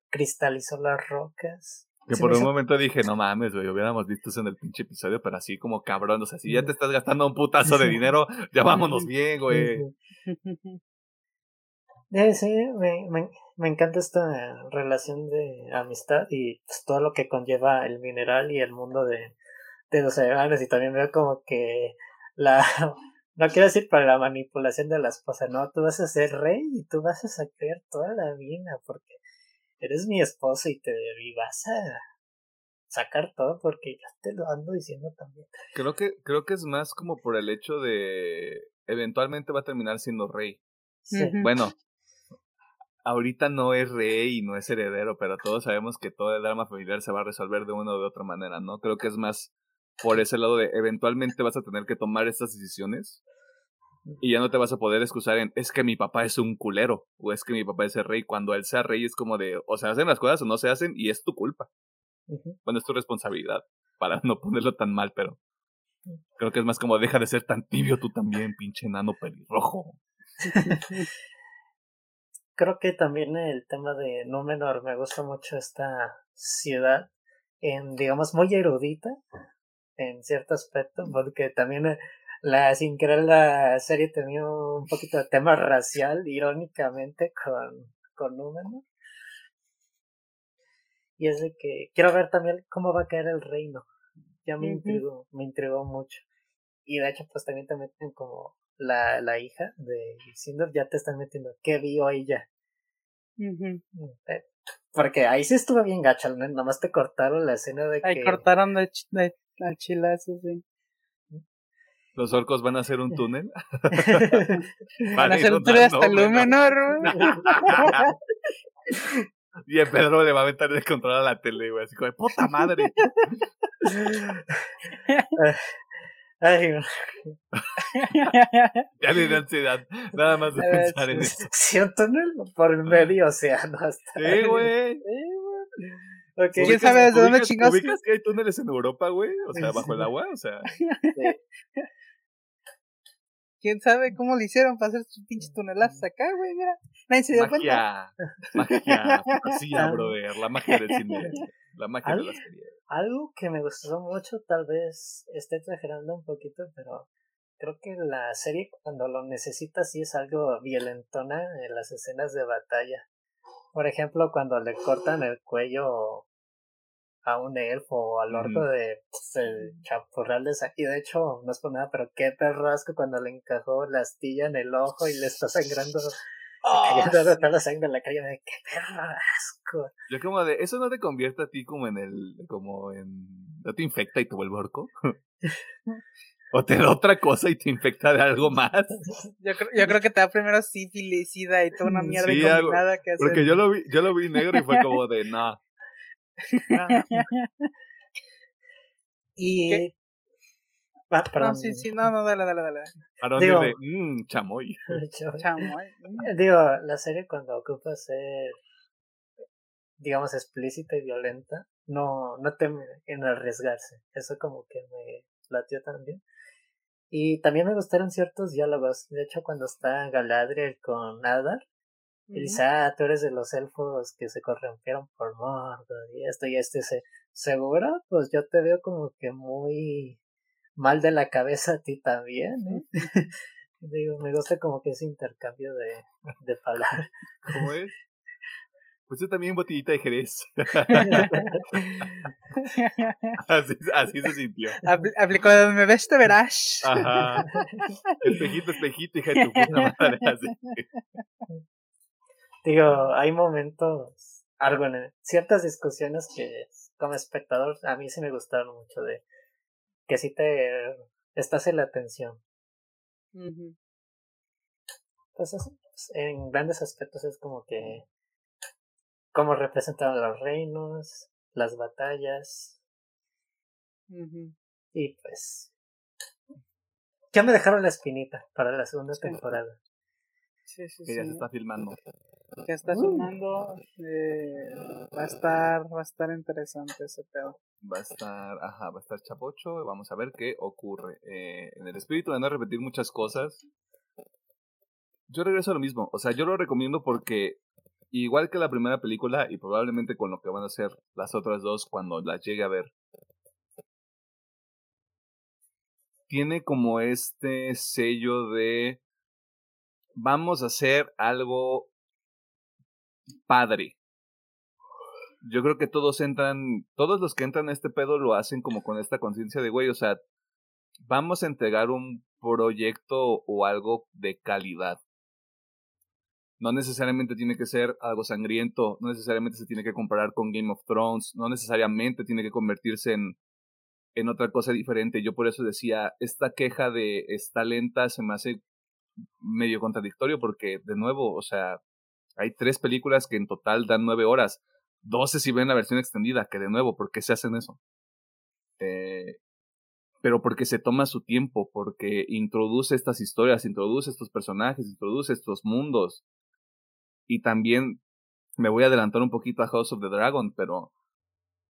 cristalizó las rocas. Que por un momento dije, no mames, güey, hubiéramos visto eso en el pinche episodio, pero así como cabrón, o sea, si ya te estás gastando un putazo de dinero, ya vámonos bien, güey. Eh, sí, me, me, me, encanta esta relación de amistad y pues, todo lo que conlleva el mineral y el mundo de, de los animales. Y también veo como que la. No quiero decir para la manipulación de la esposa, no, tú vas a ser rey y tú vas a sacar toda la vida porque eres mi esposa y te y vas a sacar todo porque ya te lo ando diciendo también. Creo que, creo que es más como por el hecho de eventualmente va a terminar siendo rey. Sí. Bueno, ahorita no es rey y no es heredero, pero todos sabemos que todo el drama familiar se va a resolver de una u otra manera, ¿no? Creo que es más por ese lado de eventualmente vas a tener que tomar estas decisiones y ya no te vas a poder excusar en es que mi papá es un culero o es que mi papá es el rey. Cuando él sea rey es como de o se hacen las cosas o no se hacen y es tu culpa. Cuando es tu responsabilidad, para no ponerlo tan mal, pero creo que es más como deja de ser tan tibio tú también, pinche enano pelirrojo. creo que también el tema de Númenor me gusta mucho esta ciudad, en, digamos, muy erudita en cierto aspecto, porque también la, sin querer la serie tenía un poquito de tema racial, irónicamente, con, con Númenor. Y es de que quiero ver también cómo va a caer el reino. Ya me intrigó, me intrigó mucho. Y de hecho, pues también te meten como la, la hija de Sindor, ya te están metiendo qué vio ella. Eh, porque ahí sí estuvo bien gacha, nada más te cortaron la escena de que... Ahí cortaron de, de, al chilazo, sí. ¿Los orcos van a hacer un túnel? van a hacer un túnel hasta Lumenor. y el Pedro le va a aventar el control a la tele, güey, así como de puta madre. Ay, ya le da ansiedad, nada más de pensar en eso. Si un túnel por el medio océano hasta. Sí, güey. Okay. ¿Quién sabe desde dónde chingados? ¿Ubicas que hay túneles en Europa, güey? O sea, bajo el agua, o sea. ¿Quién sabe cómo le hicieron para hacer sus pinches tunelazos acá, güey? Mira, nadie se dio magia, cuenta. Magia, fantasía, brother. La magia del cine. La magia de la serie. Algo que me gustó mucho, tal vez esté exagerando un poquito, pero creo que la serie cuando lo necesita sí es algo violentona en las escenas de batalla. Por ejemplo, cuando le cortan el cuello a un elfo o al orco de pues, el chapurral de Y de hecho, no es por nada, pero qué perrasco cuando le encajó la astilla en el ojo y le está sangrando. Oh, toda la sangre en la calle de qué perrasco. Yo como de, ¿eso no te convierte a ti como en el, como en, no te infecta y te vuelve orco? ¿O te da otra cosa y te infecta de algo más? Yo creo, yo creo que te da primero sífilis, y toda una mierda sí, combinada que hacer. Porque yo lo vi, yo lo vi negro y fue como de, no, y. Ah, perdón. No, sí, sí, no, no, dale, dale, dale. Digo, de, mmm, chamoy. chamoy. Digo, la serie cuando ocupa ser, digamos, explícita y violenta, no, no teme en arriesgarse. Eso como que me latió también. Y también me gustaron ciertos diálogos. De hecho, cuando está Galadriel con Adar, y dice, ah, tú eres de los elfos que se corrompieron por Mordor y esto y este. ¿Seguro? Pues yo te veo como que muy mal de la cabeza a ti también. ¿eh? Digo, me gusta como que ese intercambio de, de palabras. ¿Cómo es? Pues yo también botellita de Jerez. así, así se sintió. aplicó de me ves te verás. Ajá. Espejito, espejito, hija de tu puta madre. Así. Digo, hay momentos, algo en ciertas discusiones que como espectador a mí sí me gustaron mucho de que sí te estás en la atención. Pues en grandes aspectos es como que cómo representan los reinos, las batallas. Y pues ya me dejaron la espinita para la segunda temporada. Sí, sí, que ya se está filmando que está filmando eh, va a estar va a estar interesante ese pedo. Va a estar ajá va a estar chapocho vamos a ver qué ocurre eh, en el espíritu de no repetir muchas cosas. Yo regreso a lo mismo o sea yo lo recomiendo porque igual que la primera película y probablemente con lo que van a hacer las otras dos cuando las llegue a ver tiene como este sello de vamos a hacer algo padre. Yo creo que todos entran, todos los que entran a este pedo lo hacen como con esta conciencia de, güey, o sea, vamos a entregar un proyecto o algo de calidad. No necesariamente tiene que ser algo sangriento, no necesariamente se tiene que comparar con Game of Thrones, no necesariamente tiene que convertirse en, otra cosa diferente. Yo por eso decía, esta queja de está lenta se me hace medio contradictorio porque, de nuevo, o sea, hay tres películas que en total dan nueve horas. Doce si ven la versión extendida, que de nuevo, ¿por qué se hacen eso? Eh, pero porque se toma su tiempo, porque introduce estas historias, introduce estos personajes, introduce estos mundos. Y también me voy a adelantar un poquito a House of the Dragon, pero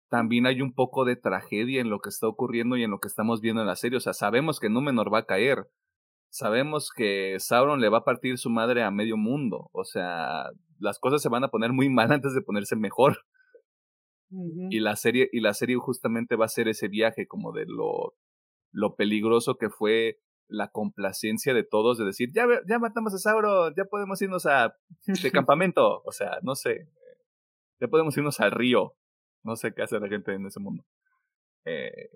también hay un poco de tragedia en lo que está ocurriendo y en lo que estamos viendo en la serie. O sea, sabemos que Númenor va a caer, sabemos que Sauron le va a partir su madre a medio mundo. O sea, las cosas se van a poner muy mal antes de ponerse mejor. Y la serie, y la serie justamente va a ser ese viaje como de lo, lo peligroso que fue la complacencia de todos de decir, ya, ya matamos a Sauro, ya podemos irnos a de campamento, o sea, no sé, ya podemos irnos al río, no sé qué hace la gente en ese mundo. Eh,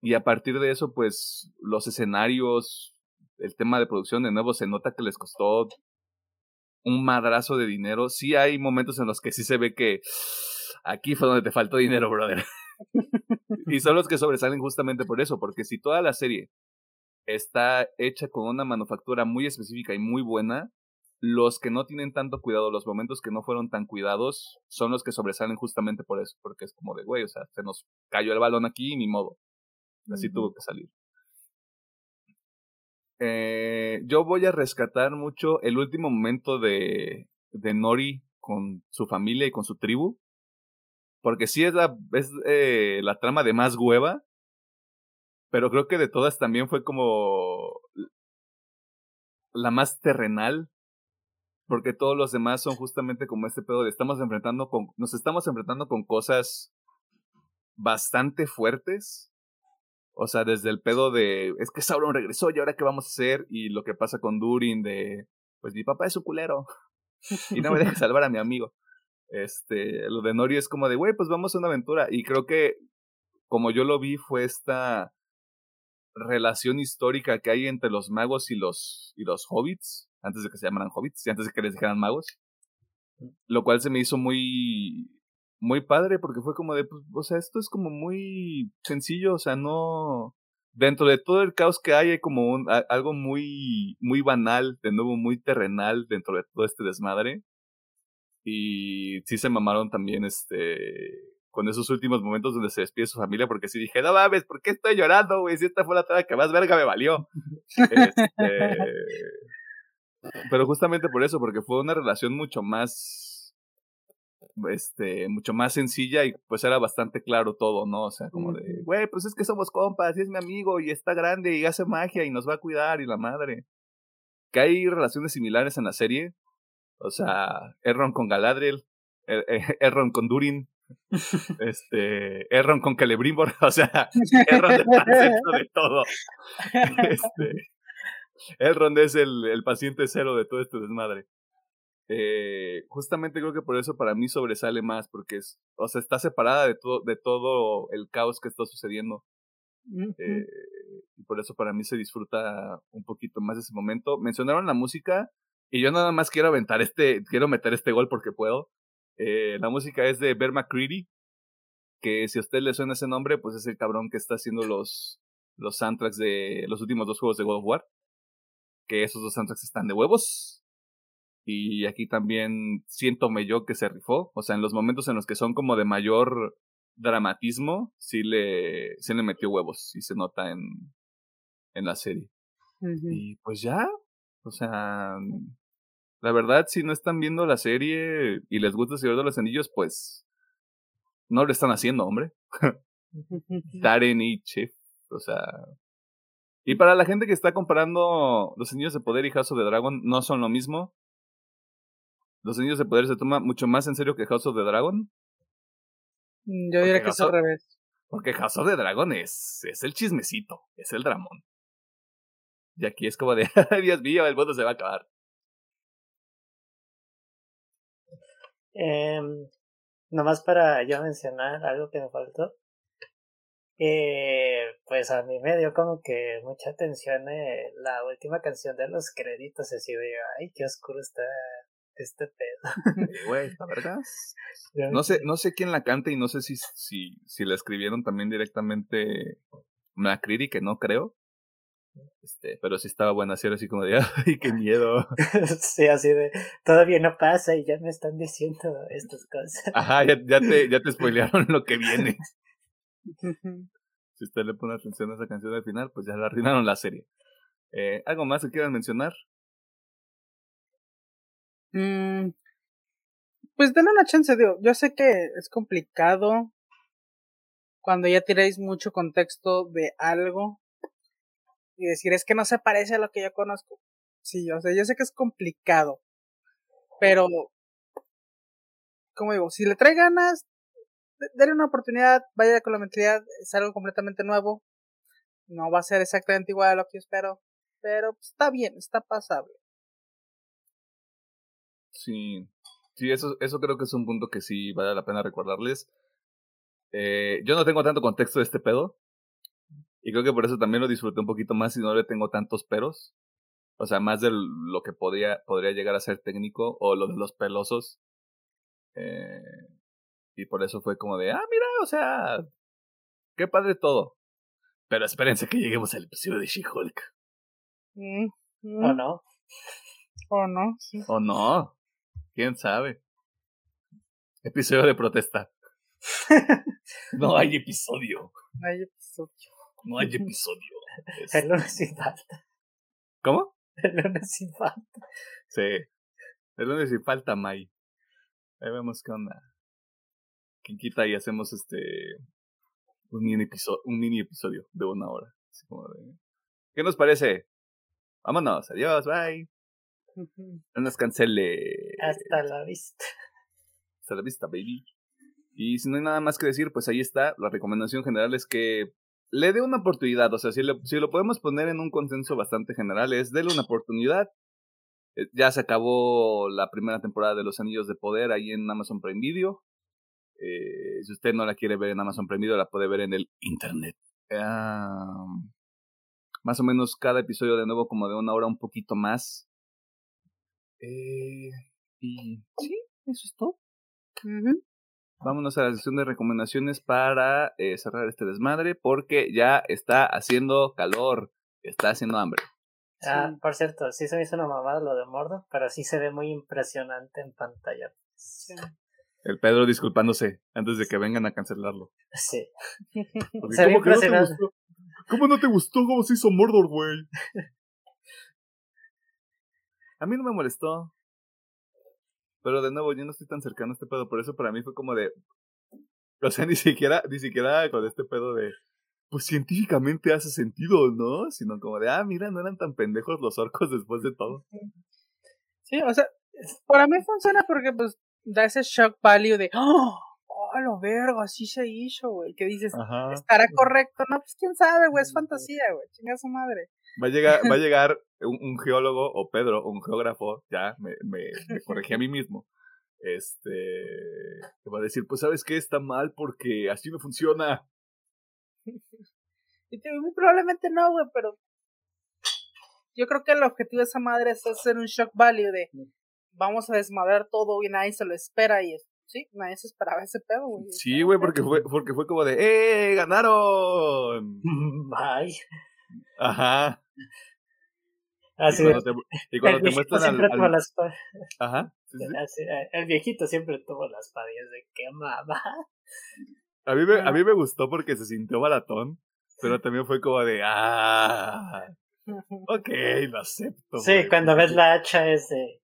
y a partir de eso, pues los escenarios, el tema de producción de nuevo se nota que les costó un madrazo de dinero. Sí hay momentos en los que sí se ve que aquí fue donde te faltó dinero, brother. y son los que sobresalen justamente por eso, porque si toda la serie está hecha con una manufactura muy específica y muy buena, los que no tienen tanto cuidado, los momentos que no fueron tan cuidados, son los que sobresalen justamente por eso, porque es como de, güey, o sea, se nos cayó el balón aquí y ni modo. Así tuvo que salir. Eh, yo voy a rescatar mucho el último momento de, de Nori con su familia y con su tribu. Porque sí es la, es, eh, la trama de más hueva. Pero creo que de todas también fue como la más terrenal. Porque todos los demás son justamente como este pedo de estamos enfrentando con, nos estamos enfrentando con cosas bastante fuertes o sea, desde el pedo de, es que Sauron regresó y ahora qué vamos a hacer, y lo que pasa con Durin de, pues mi papá es un culero y no me deja salvar a mi amigo. Este, lo de Nori es como de, güey, pues vamos a una aventura. Y creo que, como yo lo vi, fue esta relación histórica que hay entre los magos y los, y los hobbits, antes de que se llamaran hobbits y antes de que les dijeran magos. Lo cual se me hizo muy, muy padre porque fue como de, pues, o sea, esto es como muy sencillo, o sea, no... Dentro de todo el caos que hay hay como un, algo muy, muy banal, de nuevo muy terrenal dentro de todo este desmadre. Y sí se mamaron también este con esos últimos momentos donde se despide su familia, porque sí dije, no mames, ¿por qué estoy llorando, güey? Si esta fue la trama que más verga me valió. este, pero justamente por eso, porque fue una relación mucho más este, mucho más sencilla y pues era bastante claro todo, ¿no? O sea, como de, güey, pues es que somos compas y es mi amigo y está grande y hace magia y nos va a cuidar y la madre. Que hay relaciones similares en la serie. O sea, Erron con Galadriel, er Erron con Durin, este, Erron con Celebrimbor, o sea, Erron de, de todo. Este, Erron es el, el paciente cero de todo este desmadre. Eh, justamente creo que por eso para mí sobresale más, porque es, o sea, está separada de todo, de todo el caos que está sucediendo. Eh, y por eso para mí se disfruta un poquito más ese momento. Mencionaron la música, y yo nada más quiero aventar este, quiero meter este gol porque puedo. Eh, la música es de Bear McCready, que si a usted le suena ese nombre, pues es el cabrón que está haciendo los, los soundtracks de los últimos dos juegos de God of War. Que esos dos soundtracks están de huevos. Y aquí también siento yo que se rifó. O sea, en los momentos en los que son como de mayor dramatismo, sí le, sí le metió huevos. Y se nota en, en la serie. Y pues ya. O sea, la verdad, si no están viendo la serie y les gusta el Señor de los Anillos, pues no lo están haciendo, hombre. Taren y Chef. O sea. Y para la gente que está comparando Los Anillos de Poder y House of the Dragon, no son lo mismo. Los Anillos de Poder se toma mucho más en serio que House of the Dragon. Mm, yo diría que es al revés. Porque House of the Dragon es, es el chismecito, es el dramón. Y aquí es como de, Dios mío, el mundo se va a acabar. Eh, nomás para yo mencionar algo que me faltó. Eh, pues a mí me dio como que mucha atención eh, la última canción de los créditos, así de, ay, qué oscuro está este pedo. Güey, ¿la verdad? No sé, no sé quién la canta y no sé si, si, si la escribieron también directamente Macready, que no creo. Este, pero sí estaba buena, así así como de, ay, qué miedo. sí, así de, todavía no pasa y ya me están diciendo estas cosas. Ajá, ya, ya te, ya te spoilearon lo que viene. si usted le pone atención a esa canción al final, pues ya la arruinaron la serie. Eh, ¿Algo más que quieran mencionar? Mm, pues denle una chance, digo. Yo sé que es complicado cuando ya tiráis mucho contexto de algo y decir es que no se parece a lo que yo conozco. Sí, o sea, yo sé que es complicado, pero como digo, si le trae ganas, denle una oportunidad, vaya con la mentalidad, es algo completamente nuevo. No va a ser exactamente igual a lo que espero, pero está bien, está pasable. Sí, sí, eso, eso creo que es un punto que sí vale la pena recordarles. Eh, yo no tengo tanto contexto de este pedo. Y creo que por eso también lo disfruté un poquito más y no le tengo tantos peros. O sea, más de lo que podría, podría llegar a ser técnico o lo de los pelosos. Eh, y por eso fue como de, ah, mira, o sea, qué padre todo. Pero espérense que lleguemos al episodio de She-Hulk. Mm, ¿O no? ¿O no? ¿O no? ¿Quién sabe? Episodio de protesta. no hay episodio. No hay episodio. No hay episodio. El lunes sin falta. ¿Cómo? El lunes sin falta. Sí. El lunes sin falta, May. Ahí vemos qué onda. ¿Quién quita y hacemos este. Un mini, episodio, un mini episodio de una hora. ¿Qué nos parece? Vámonos. Adiós. Bye. No nos cancele. Hasta la vista. Hasta la vista, baby. Y si no hay nada más que decir, pues ahí está. La recomendación general es que le dé una oportunidad. O sea, si, si lo podemos poner en un consenso bastante general, es déle una oportunidad. Eh, ya se acabó la primera temporada de Los Anillos de Poder ahí en Amazon Prime Video. Eh, si usted no la quiere ver en Amazon Prime Video, la puede ver en el internet. más o menos cada episodio de nuevo como de una hora un poquito más. Eh, y sí, eso es todo. Vámonos a la sección de recomendaciones para eh, cerrar este desmadre porque ya está haciendo calor, está haciendo hambre. Ah, por cierto, sí se me hizo una mamada lo de Mordo, pero sí se ve muy impresionante en pantalla. El Pedro disculpándose antes de que vengan a cancelarlo. Sí. se ve impresionante. ¿Cómo no te gustó cómo se hizo Mordor, güey? A mí no me molestó. Pero de nuevo, yo no estoy tan cercano a este pedo, por eso para mí fue como de. O sea, ni siquiera, ni siquiera con este pedo de. Pues científicamente hace sentido, ¿no? Sino como de, ah, mira, no eran tan pendejos los orcos después de todo. Sí, o sea, para mí funciona porque pues da ese shock value de, ¡oh! ¡Oh, lo vergo! Así se hizo, güey. Que dices, ¿estará correcto? No, pues quién sabe, güey, es fantasía, güey. Chinga su madre. Va a llegar, va a llegar un, geólogo o Pedro, un geógrafo, ya me, me, corregí a mí mismo. Este, que va a decir, pues sabes qué está mal porque así no funciona. Y te, muy probablemente no, güey, pero yo creo que el objetivo de esa madre es hacer un shock value de vamos a desmadrar todo y nadie se lo espera y sí, nadie se esperaba ese pedo, güey. Sí, güey, porque fue, porque fue como de ¡eh! ¡Ganaron! Bye. Ajá. Así y cuando te, y cuando te muestran siempre al, tuvo la espada. Ajá. Eh, el viejito siempre tuvo las espada de qué mamá. A mí, me, a mí me gustó porque se sintió baratón, pero también fue como de ah. Ok, lo acepto. Sí, cuando ves la hacha es de.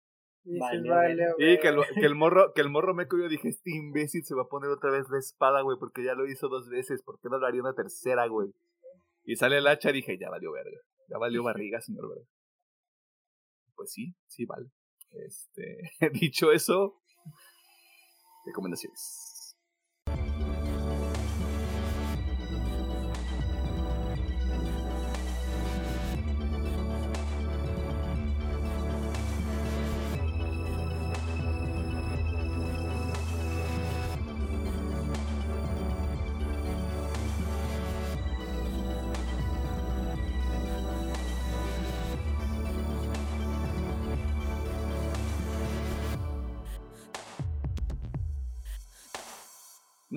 Vale, y que el, que el morro, que el morro me yo dije, este imbécil se va a poner otra vez la espada, güey, porque ya lo hizo dos veces, ¿por qué no lo haría una tercera, güey? Y sale el hacha, dije, ya valió verga. Ya valió barriga, señor verga. Pues sí, sí vale. Este, dicho eso, recomendaciones.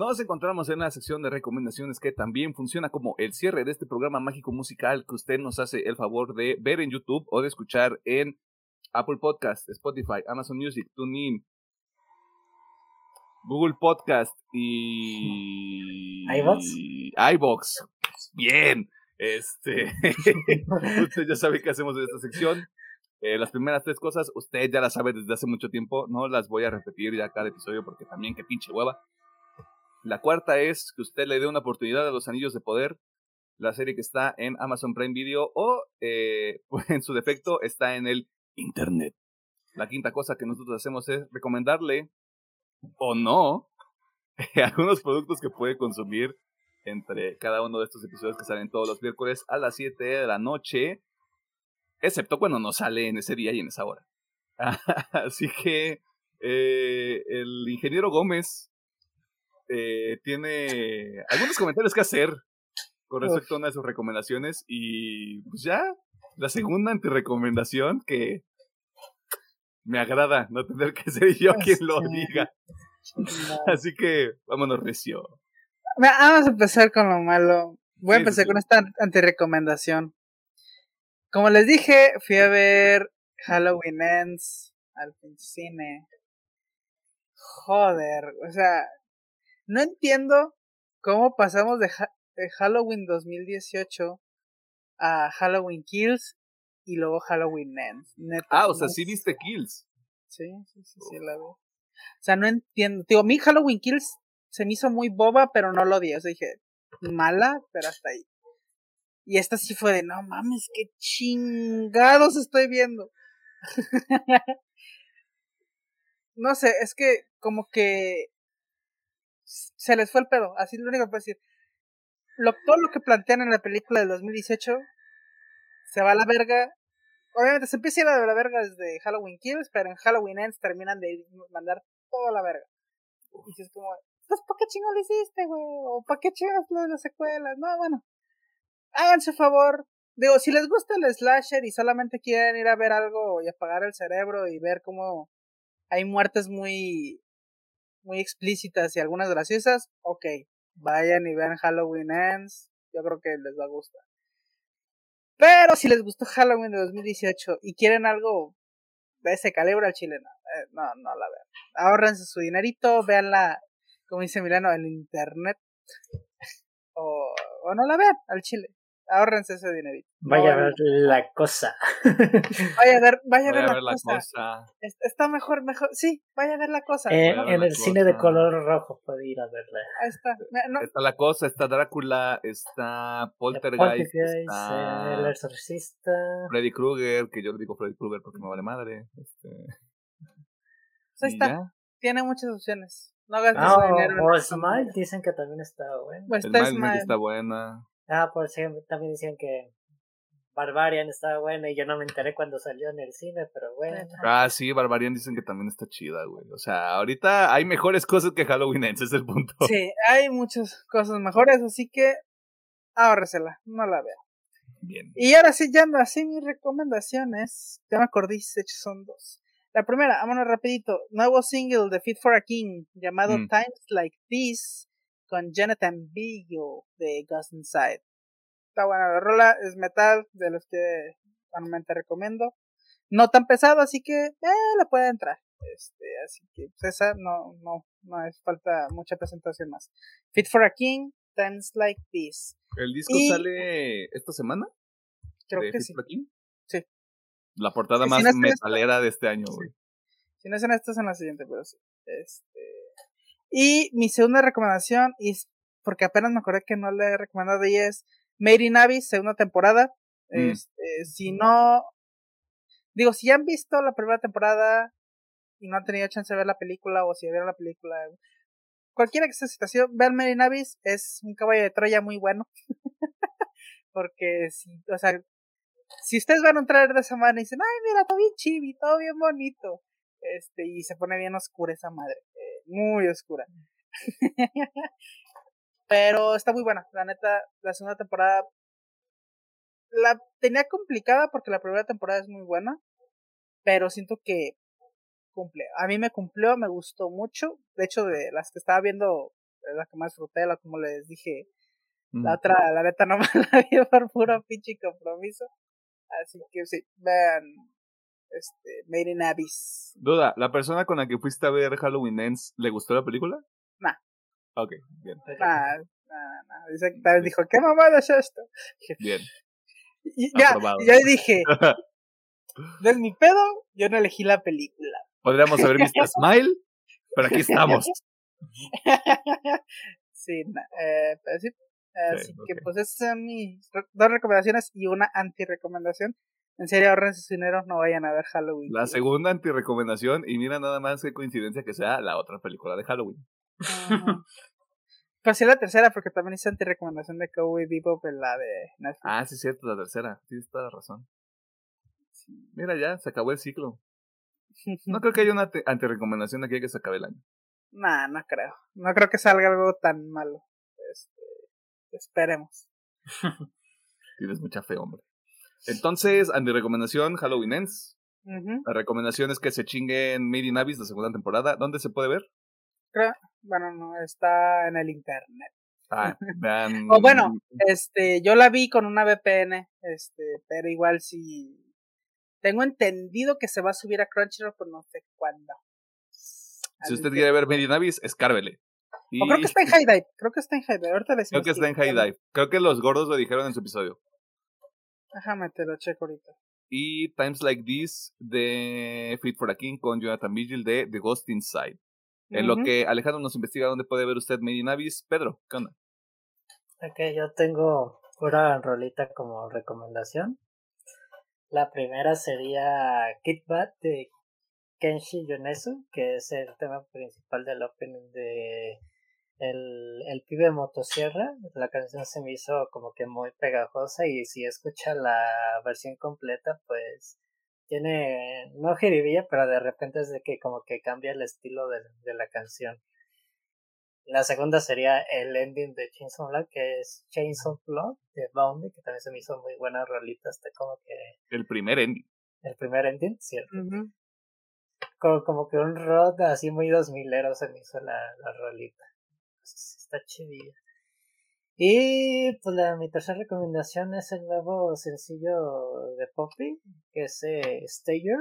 Nos encontramos en la sección de recomendaciones que también funciona como el cierre de este programa mágico musical que usted nos hace el favor de ver en YouTube o de escuchar en Apple Podcast, Spotify, Amazon Music, TuneIn, Google Podcast y iBox. iBox. Bien. Este, usted ya sabe qué hacemos en esta sección. Eh, las primeras tres cosas, usted ya las sabe desde hace mucho tiempo. No las voy a repetir ya cada episodio porque también qué pinche hueva. La cuarta es que usted le dé una oportunidad a Los Anillos de Poder, la serie que está en Amazon Prime Video o, eh, en su defecto, está en el Internet. La quinta cosa que nosotros hacemos es recomendarle o no algunos productos que puede consumir entre cada uno de estos episodios que salen todos los miércoles a las 7 de la noche, excepto cuando no sale en ese día y en esa hora. Así que eh, el ingeniero Gómez eh, tiene algunos comentarios que hacer con respecto a una de sus recomendaciones y pues ya, la segunda antirecomendación que me agrada no tener que ser yo quien lo diga. Así que vámonos recio. Vamos a empezar con lo malo. Voy a empezar con esta antirecomendación. Como les dije, fui a ver Halloween Ends al cine. Joder, o sea, no entiendo cómo pasamos de, de Halloween 2018 a Halloween Kills y luego Halloween Ends. ah, o sea, sí viste Kills. Sí, sí, sí, sí, la veo. O sea, no entiendo. Digo, a mí Halloween Kills se me hizo muy boba, pero no lo odié. O sea, dije, mala, pero hasta ahí. Y esta sí fue de, no mames, qué chingados estoy viendo. no sé, es que como que se les fue el pedo, así lo único que puedo decir. Lo, todo lo que plantean en la película del 2018 se va a la verga. Obviamente se empieza a ir a la verga desde Halloween Kills, pero en Halloween Ends terminan de mandar toda la verga. Y es como, pues ¿para qué chingo lo hiciste, güey? ¿O para qué chingas lo de las secuelas? No, bueno. Háganse favor. Digo, si les gusta el slasher y solamente quieren ir a ver algo y apagar el cerebro y ver cómo hay muertes muy muy explícitas y algunas graciosas, ok, vayan y vean Halloween Ends, yo creo que les va a gustar. Pero si les gustó Halloween de 2018 y quieren algo de ese calibre al chileno, eh, no, no la vean. Ahorrense su dinerito, veanla, como dice Milano, en internet. o, o no la vean al chile ahorrense ese dinerito. Vaya a ver la cosa. vaya a ver, vaya, a ver, la, cosa. Está mejor, mejor. Sí, vaya a ver la cosa. en el cine de color rojo puede ir a verla. Ahí está. Está la cosa, está Drácula, está Poltergeist, está el exorcista. Freddy Krueger, que yo le digo Freddy Krueger porque me vale madre. Este... Pues ahí está. Tiene muchas opciones. No gastes ah, dinero. O Smile dicen que también está bueno. Pues está Smile está buena. Ah, por ejemplo, también decían que Barbarian estaba buena y yo no me enteré cuando salió en el cine, pero bueno. Ah, sí, Barbarian dicen que también está chida, güey. O sea, ahorita hay mejores cosas que Halloween ese es el punto. Sí, hay muchas cosas mejores, así que ahórresela, no la veo. Bien. Y ahora sí, ya así mis recomendaciones, ya me acordé, de hecho son dos. La primera, vámonos rapidito, nuevo single de Fit for a King llamado mm. Times Like This con Jonathan Beagle de Ghost Inside. Está buena la rola, es metal, de los que normalmente recomiendo. No tan pesado, así que eh, le puede entrar. Este, así que pues, esa no, no, no es falta mucha presentación más. Fit for a King, Times Like This. ¿El disco sale esta semana? Creo que sí. Sí. La portada más metalera de este año, güey. Si no es en esta, es en la siguiente, pero sí. Este, y mi segunda recomendación, es porque apenas me acordé que no le he recomendado, y es In Abyss, segunda temporada. Mm. Este, si no, digo, si ya han visto la primera temporada y no han tenido chance de ver la película, o si vieron la película, cualquiera que sea situación, vean in Abyss, es un caballo de Troya muy bueno. porque si, o sea, si ustedes van a entrar de esa manera y dicen, ay, mira, todo bien chibi, todo bien bonito, este, y se pone bien oscura esa madre muy oscura. Pero está muy buena, la neta, la segunda temporada la tenía complicada porque la primera temporada es muy buena, pero siento que cumple. A mí me cumplió, me gustó mucho. De hecho, de las que estaba viendo, es la que más disfruté, la como les dije. La otra, la neta, no me la vi por puro pinche compromiso. Así que sí, vean este, Made in Abyss. Duda, ¿la persona con la que fuiste a ver Halloween Ends le gustó la película? Ok, bien. Nah, nah, nah. Dice, dijo, ¿qué mamada es esto? Bien. Y ya, ya dije, del mi pedo, yo no elegí la película. Podríamos haber visto Smile, pero aquí estamos. sí, eh, pero sí. Así que pues esas son mis dos recomendaciones y una anti-recomendación. En serio, ahorren su dinero, no vayan a ver Halloween. La segunda anti-recomendación, y mira nada más qué coincidencia que sea la otra película de Halloween. Pues sí, la tercera, porque también hice anti-recomendación de Cowboy Bebop en la de Netflix. Ah, sí, cierto, la tercera. Tienes toda razón. Mira, ya, se acabó el ciclo. No creo que haya una anti-recomendación aquí que se acabe el año. Nah, no creo. No creo que salga algo tan malo. Este, esperemos. Tienes mucha fe, hombre. Entonces, anti-recomendación, Halloween Ends. La recomendación es que se chinguen Made in Abyss, la segunda temporada. ¿Dónde se puede ver? Creo, bueno, no, está en el internet. Ah, vean. o bueno, este, yo la vi con una VPN, este, pero igual si tengo entendido que se va a subir a Crunchyroll, pero no sé cuándo. Si usted quiere ver Abyss, escárvele. O creo que está en High Dive. Creo que está en High Dive. Ahorita Creo que está en High Dive. Creo que los gordos lo dijeron en su episodio. Déjame te lo checo ahorita. Y Times Like This de Fit for a King con Jonathan Vigil de The Ghost Inside. En lo que Alejandro nos investiga dónde puede ver usted Made in Abyss. Pedro, ¿qué onda? Ok, yo tengo pura rolita como recomendación. La primera sería Kit Bat de Kenshi Yonezu, que es el tema principal del opening de el, el pibe motosierra. La canción se me hizo como que muy pegajosa y si escucha la versión completa, pues tiene, no jiribilla, pero de repente es de que como que cambia el estilo de, de la canción. La segunda sería el ending de Chainsaw Blood, que es Chainsaw Blood de Boundy, que también se me hizo muy buena rolita, hasta como que... El primer ending. El primer ending, cierto. como, como, que un rod así muy dos milero se me hizo la, la rolita. Está chidilla. Y pues la, mi tercera recomendación es el nuevo sencillo de Poppy, que es eh, Stayer,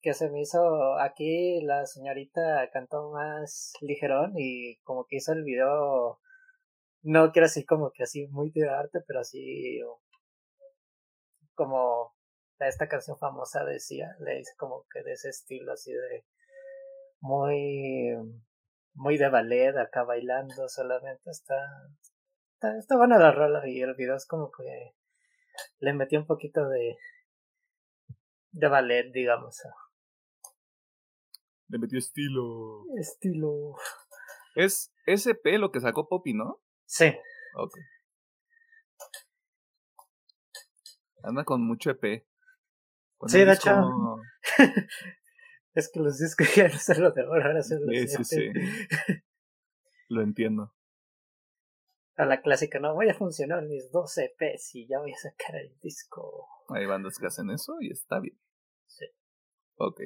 que se me hizo aquí la señorita cantó más ligerón y como que hizo el video, no quiero decir como que así muy de arte, pero así como esta canción famosa decía, le dice como que de ese estilo así de muy muy de ballet acá bailando solamente está está, está buena la rola y el video es como que le metió un poquito de de ballet digamos. Le metió estilo. Estilo. Es SP lo que sacó Poppy no sí. Ok. Anda con mucho EP sí de hecho. Es que los discos ya no son lo de ahora, ahora son los Sí, sí, sí. Lo entiendo. A la clásica, no voy a funcionar mis 12 EPs y ya voy a sacar el disco. Hay bandas que hacen eso y está bien. Sí. Ok.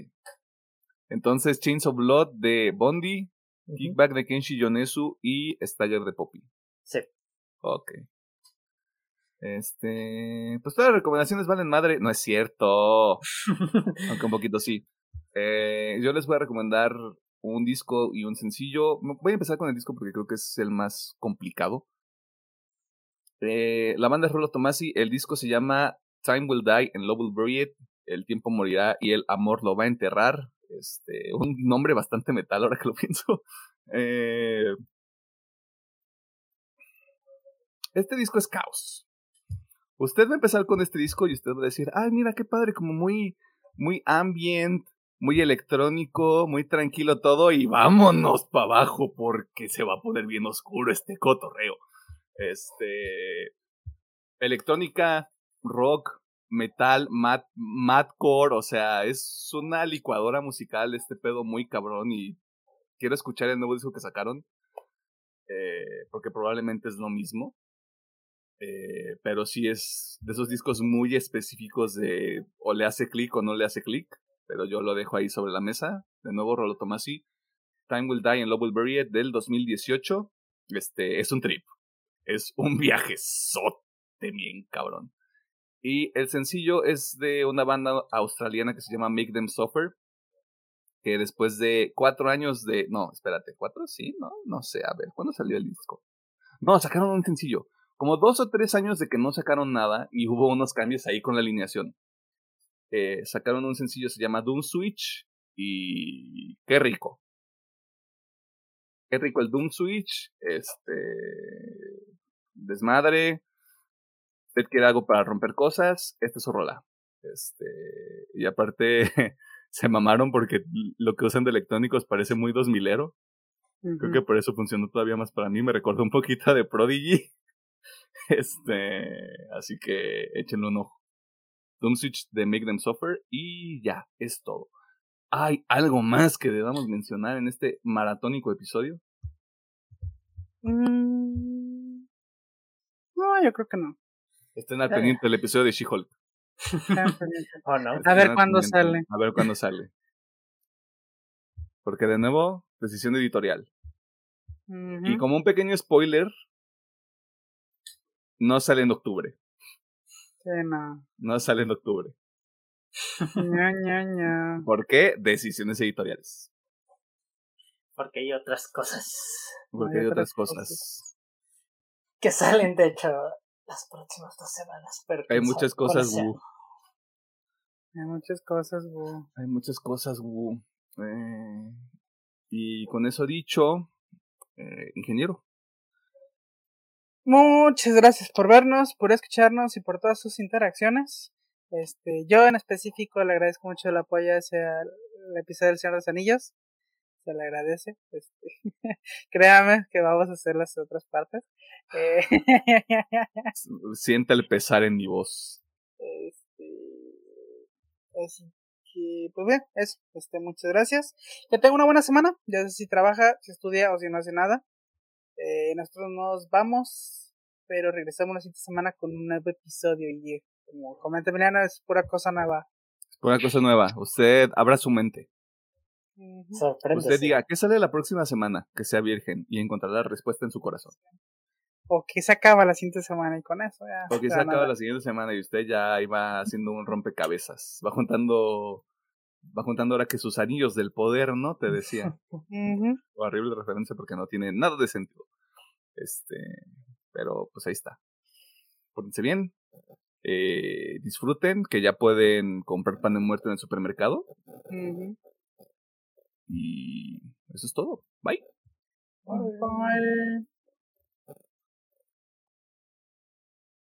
Entonces, Chains of Blood de Bondi, Kickback de Kenshi Yonezu y Staller de Poppy. Sí. Ok. Este. Pues todas las recomendaciones valen madre. No es cierto. Aunque un poquito sí. Eh, yo les voy a recomendar un disco y un sencillo. Voy a empezar con el disco porque creo que es el más complicado. Eh, la banda es Rolo Tomasi. El disco se llama Time Will Die and Love Will Bury It. El tiempo morirá y el amor lo va a enterrar. Este, un nombre bastante metal ahora que lo pienso. Eh, este disco es caos. Usted va a empezar con este disco y usted va a decir, ay, mira qué padre, como muy, muy ambient, muy electrónico, muy tranquilo todo y vámonos para abajo porque se va a poner bien oscuro este cotorreo. Este electrónica, rock, metal, mat, madcore, o sea, es una licuadora musical este pedo muy cabrón y quiero escuchar el nuevo disco que sacaron eh, porque probablemente es lo mismo. Eh, pero sí es de esos discos muy específicos de o le hace clic o no le hace clic pero yo lo dejo ahí sobre la mesa. De nuevo, Rolo Tomasi. Time Will Die and Love Will Bury del 2018. Este, es un trip. Es un viaje sote bien cabrón. Y el sencillo es de una banda australiana que se llama Make Them Suffer. Que después de cuatro años de. No, espérate, ¿cuatro? Sí, no, no sé. A ver, ¿cuándo salió el disco? No, sacaron un sencillo. Como dos o tres años de que no sacaron nada y hubo unos cambios ahí con la alineación. Eh, sacaron un sencillo, se llama Doom Switch. Y qué rico. Qué rico el Doom Switch. Este. Desmadre. Usted quiere algo para romper cosas. Este es su rola. Este. Y aparte. se mamaron porque lo que usan de electrónicos parece muy dos milero. Creo que por eso funcionó todavía más para mí. Me recordó un poquito de Prodigy. Este, así que échenle un ojo. Doom Switch de Make Them Suffer y ya, es todo. ¿Hay algo más que debamos mencionar en este maratónico episodio? Mm, no, yo creo que no. Estén al pendiente del episodio de She-Hulk. oh, no. A ver cuándo sale. A ver cuándo sale. Porque de nuevo, decisión editorial. Y como un pequeño spoiler, no sale en octubre. Sí, no. No sale en octubre. ña, ña, ña. ¿Por qué? Decisiones editoriales. Porque hay otras cosas. Porque hay, otras cosas. Que salen, de hecho, las próximas dos semanas. Pero hay muchas cosas, Wu. Hay muchas cosas, Wu. Hay muchas cosas, Wu. Eh, y con eso dicho, eh, ingeniero. Muchas gracias por vernos, por escucharnos y por todas sus interacciones. Este, yo en específico le agradezco mucho el apoyo hacia el episodio del Señor de los Anillos. Se le agradece. Este, créame que vamos a hacer las otras partes. Eh, Sienta el pesar en mi voz. Este, así que, pues bien, eso. Este, muchas gracias. Que tenga una buena semana. Ya sé si trabaja, si estudia o si no hace nada. Eh, nosotros nos vamos, pero regresamos la siguiente semana con un nuevo episodio. Y como comenta Emiliano, es pura cosa nueva. Es pura cosa nueva. Usted abra su mente. Sorprende. Usted diga, ¿qué sale la próxima semana? Que sea virgen y encontrará la respuesta en su corazón. O que se acaba la siguiente semana y con eso ya. O que se acaba la siguiente semana y usted ya iba haciendo un rompecabezas. Va juntando va juntando ahora que sus anillos del poder, ¿no? Te decía. Horrible referencia porque no tiene nada de sentido. Este, pero pues ahí está. Pórtense bien. Eh, disfruten, que ya pueden comprar pan de muerto en el supermercado. Y eso es todo. Bye. Bye.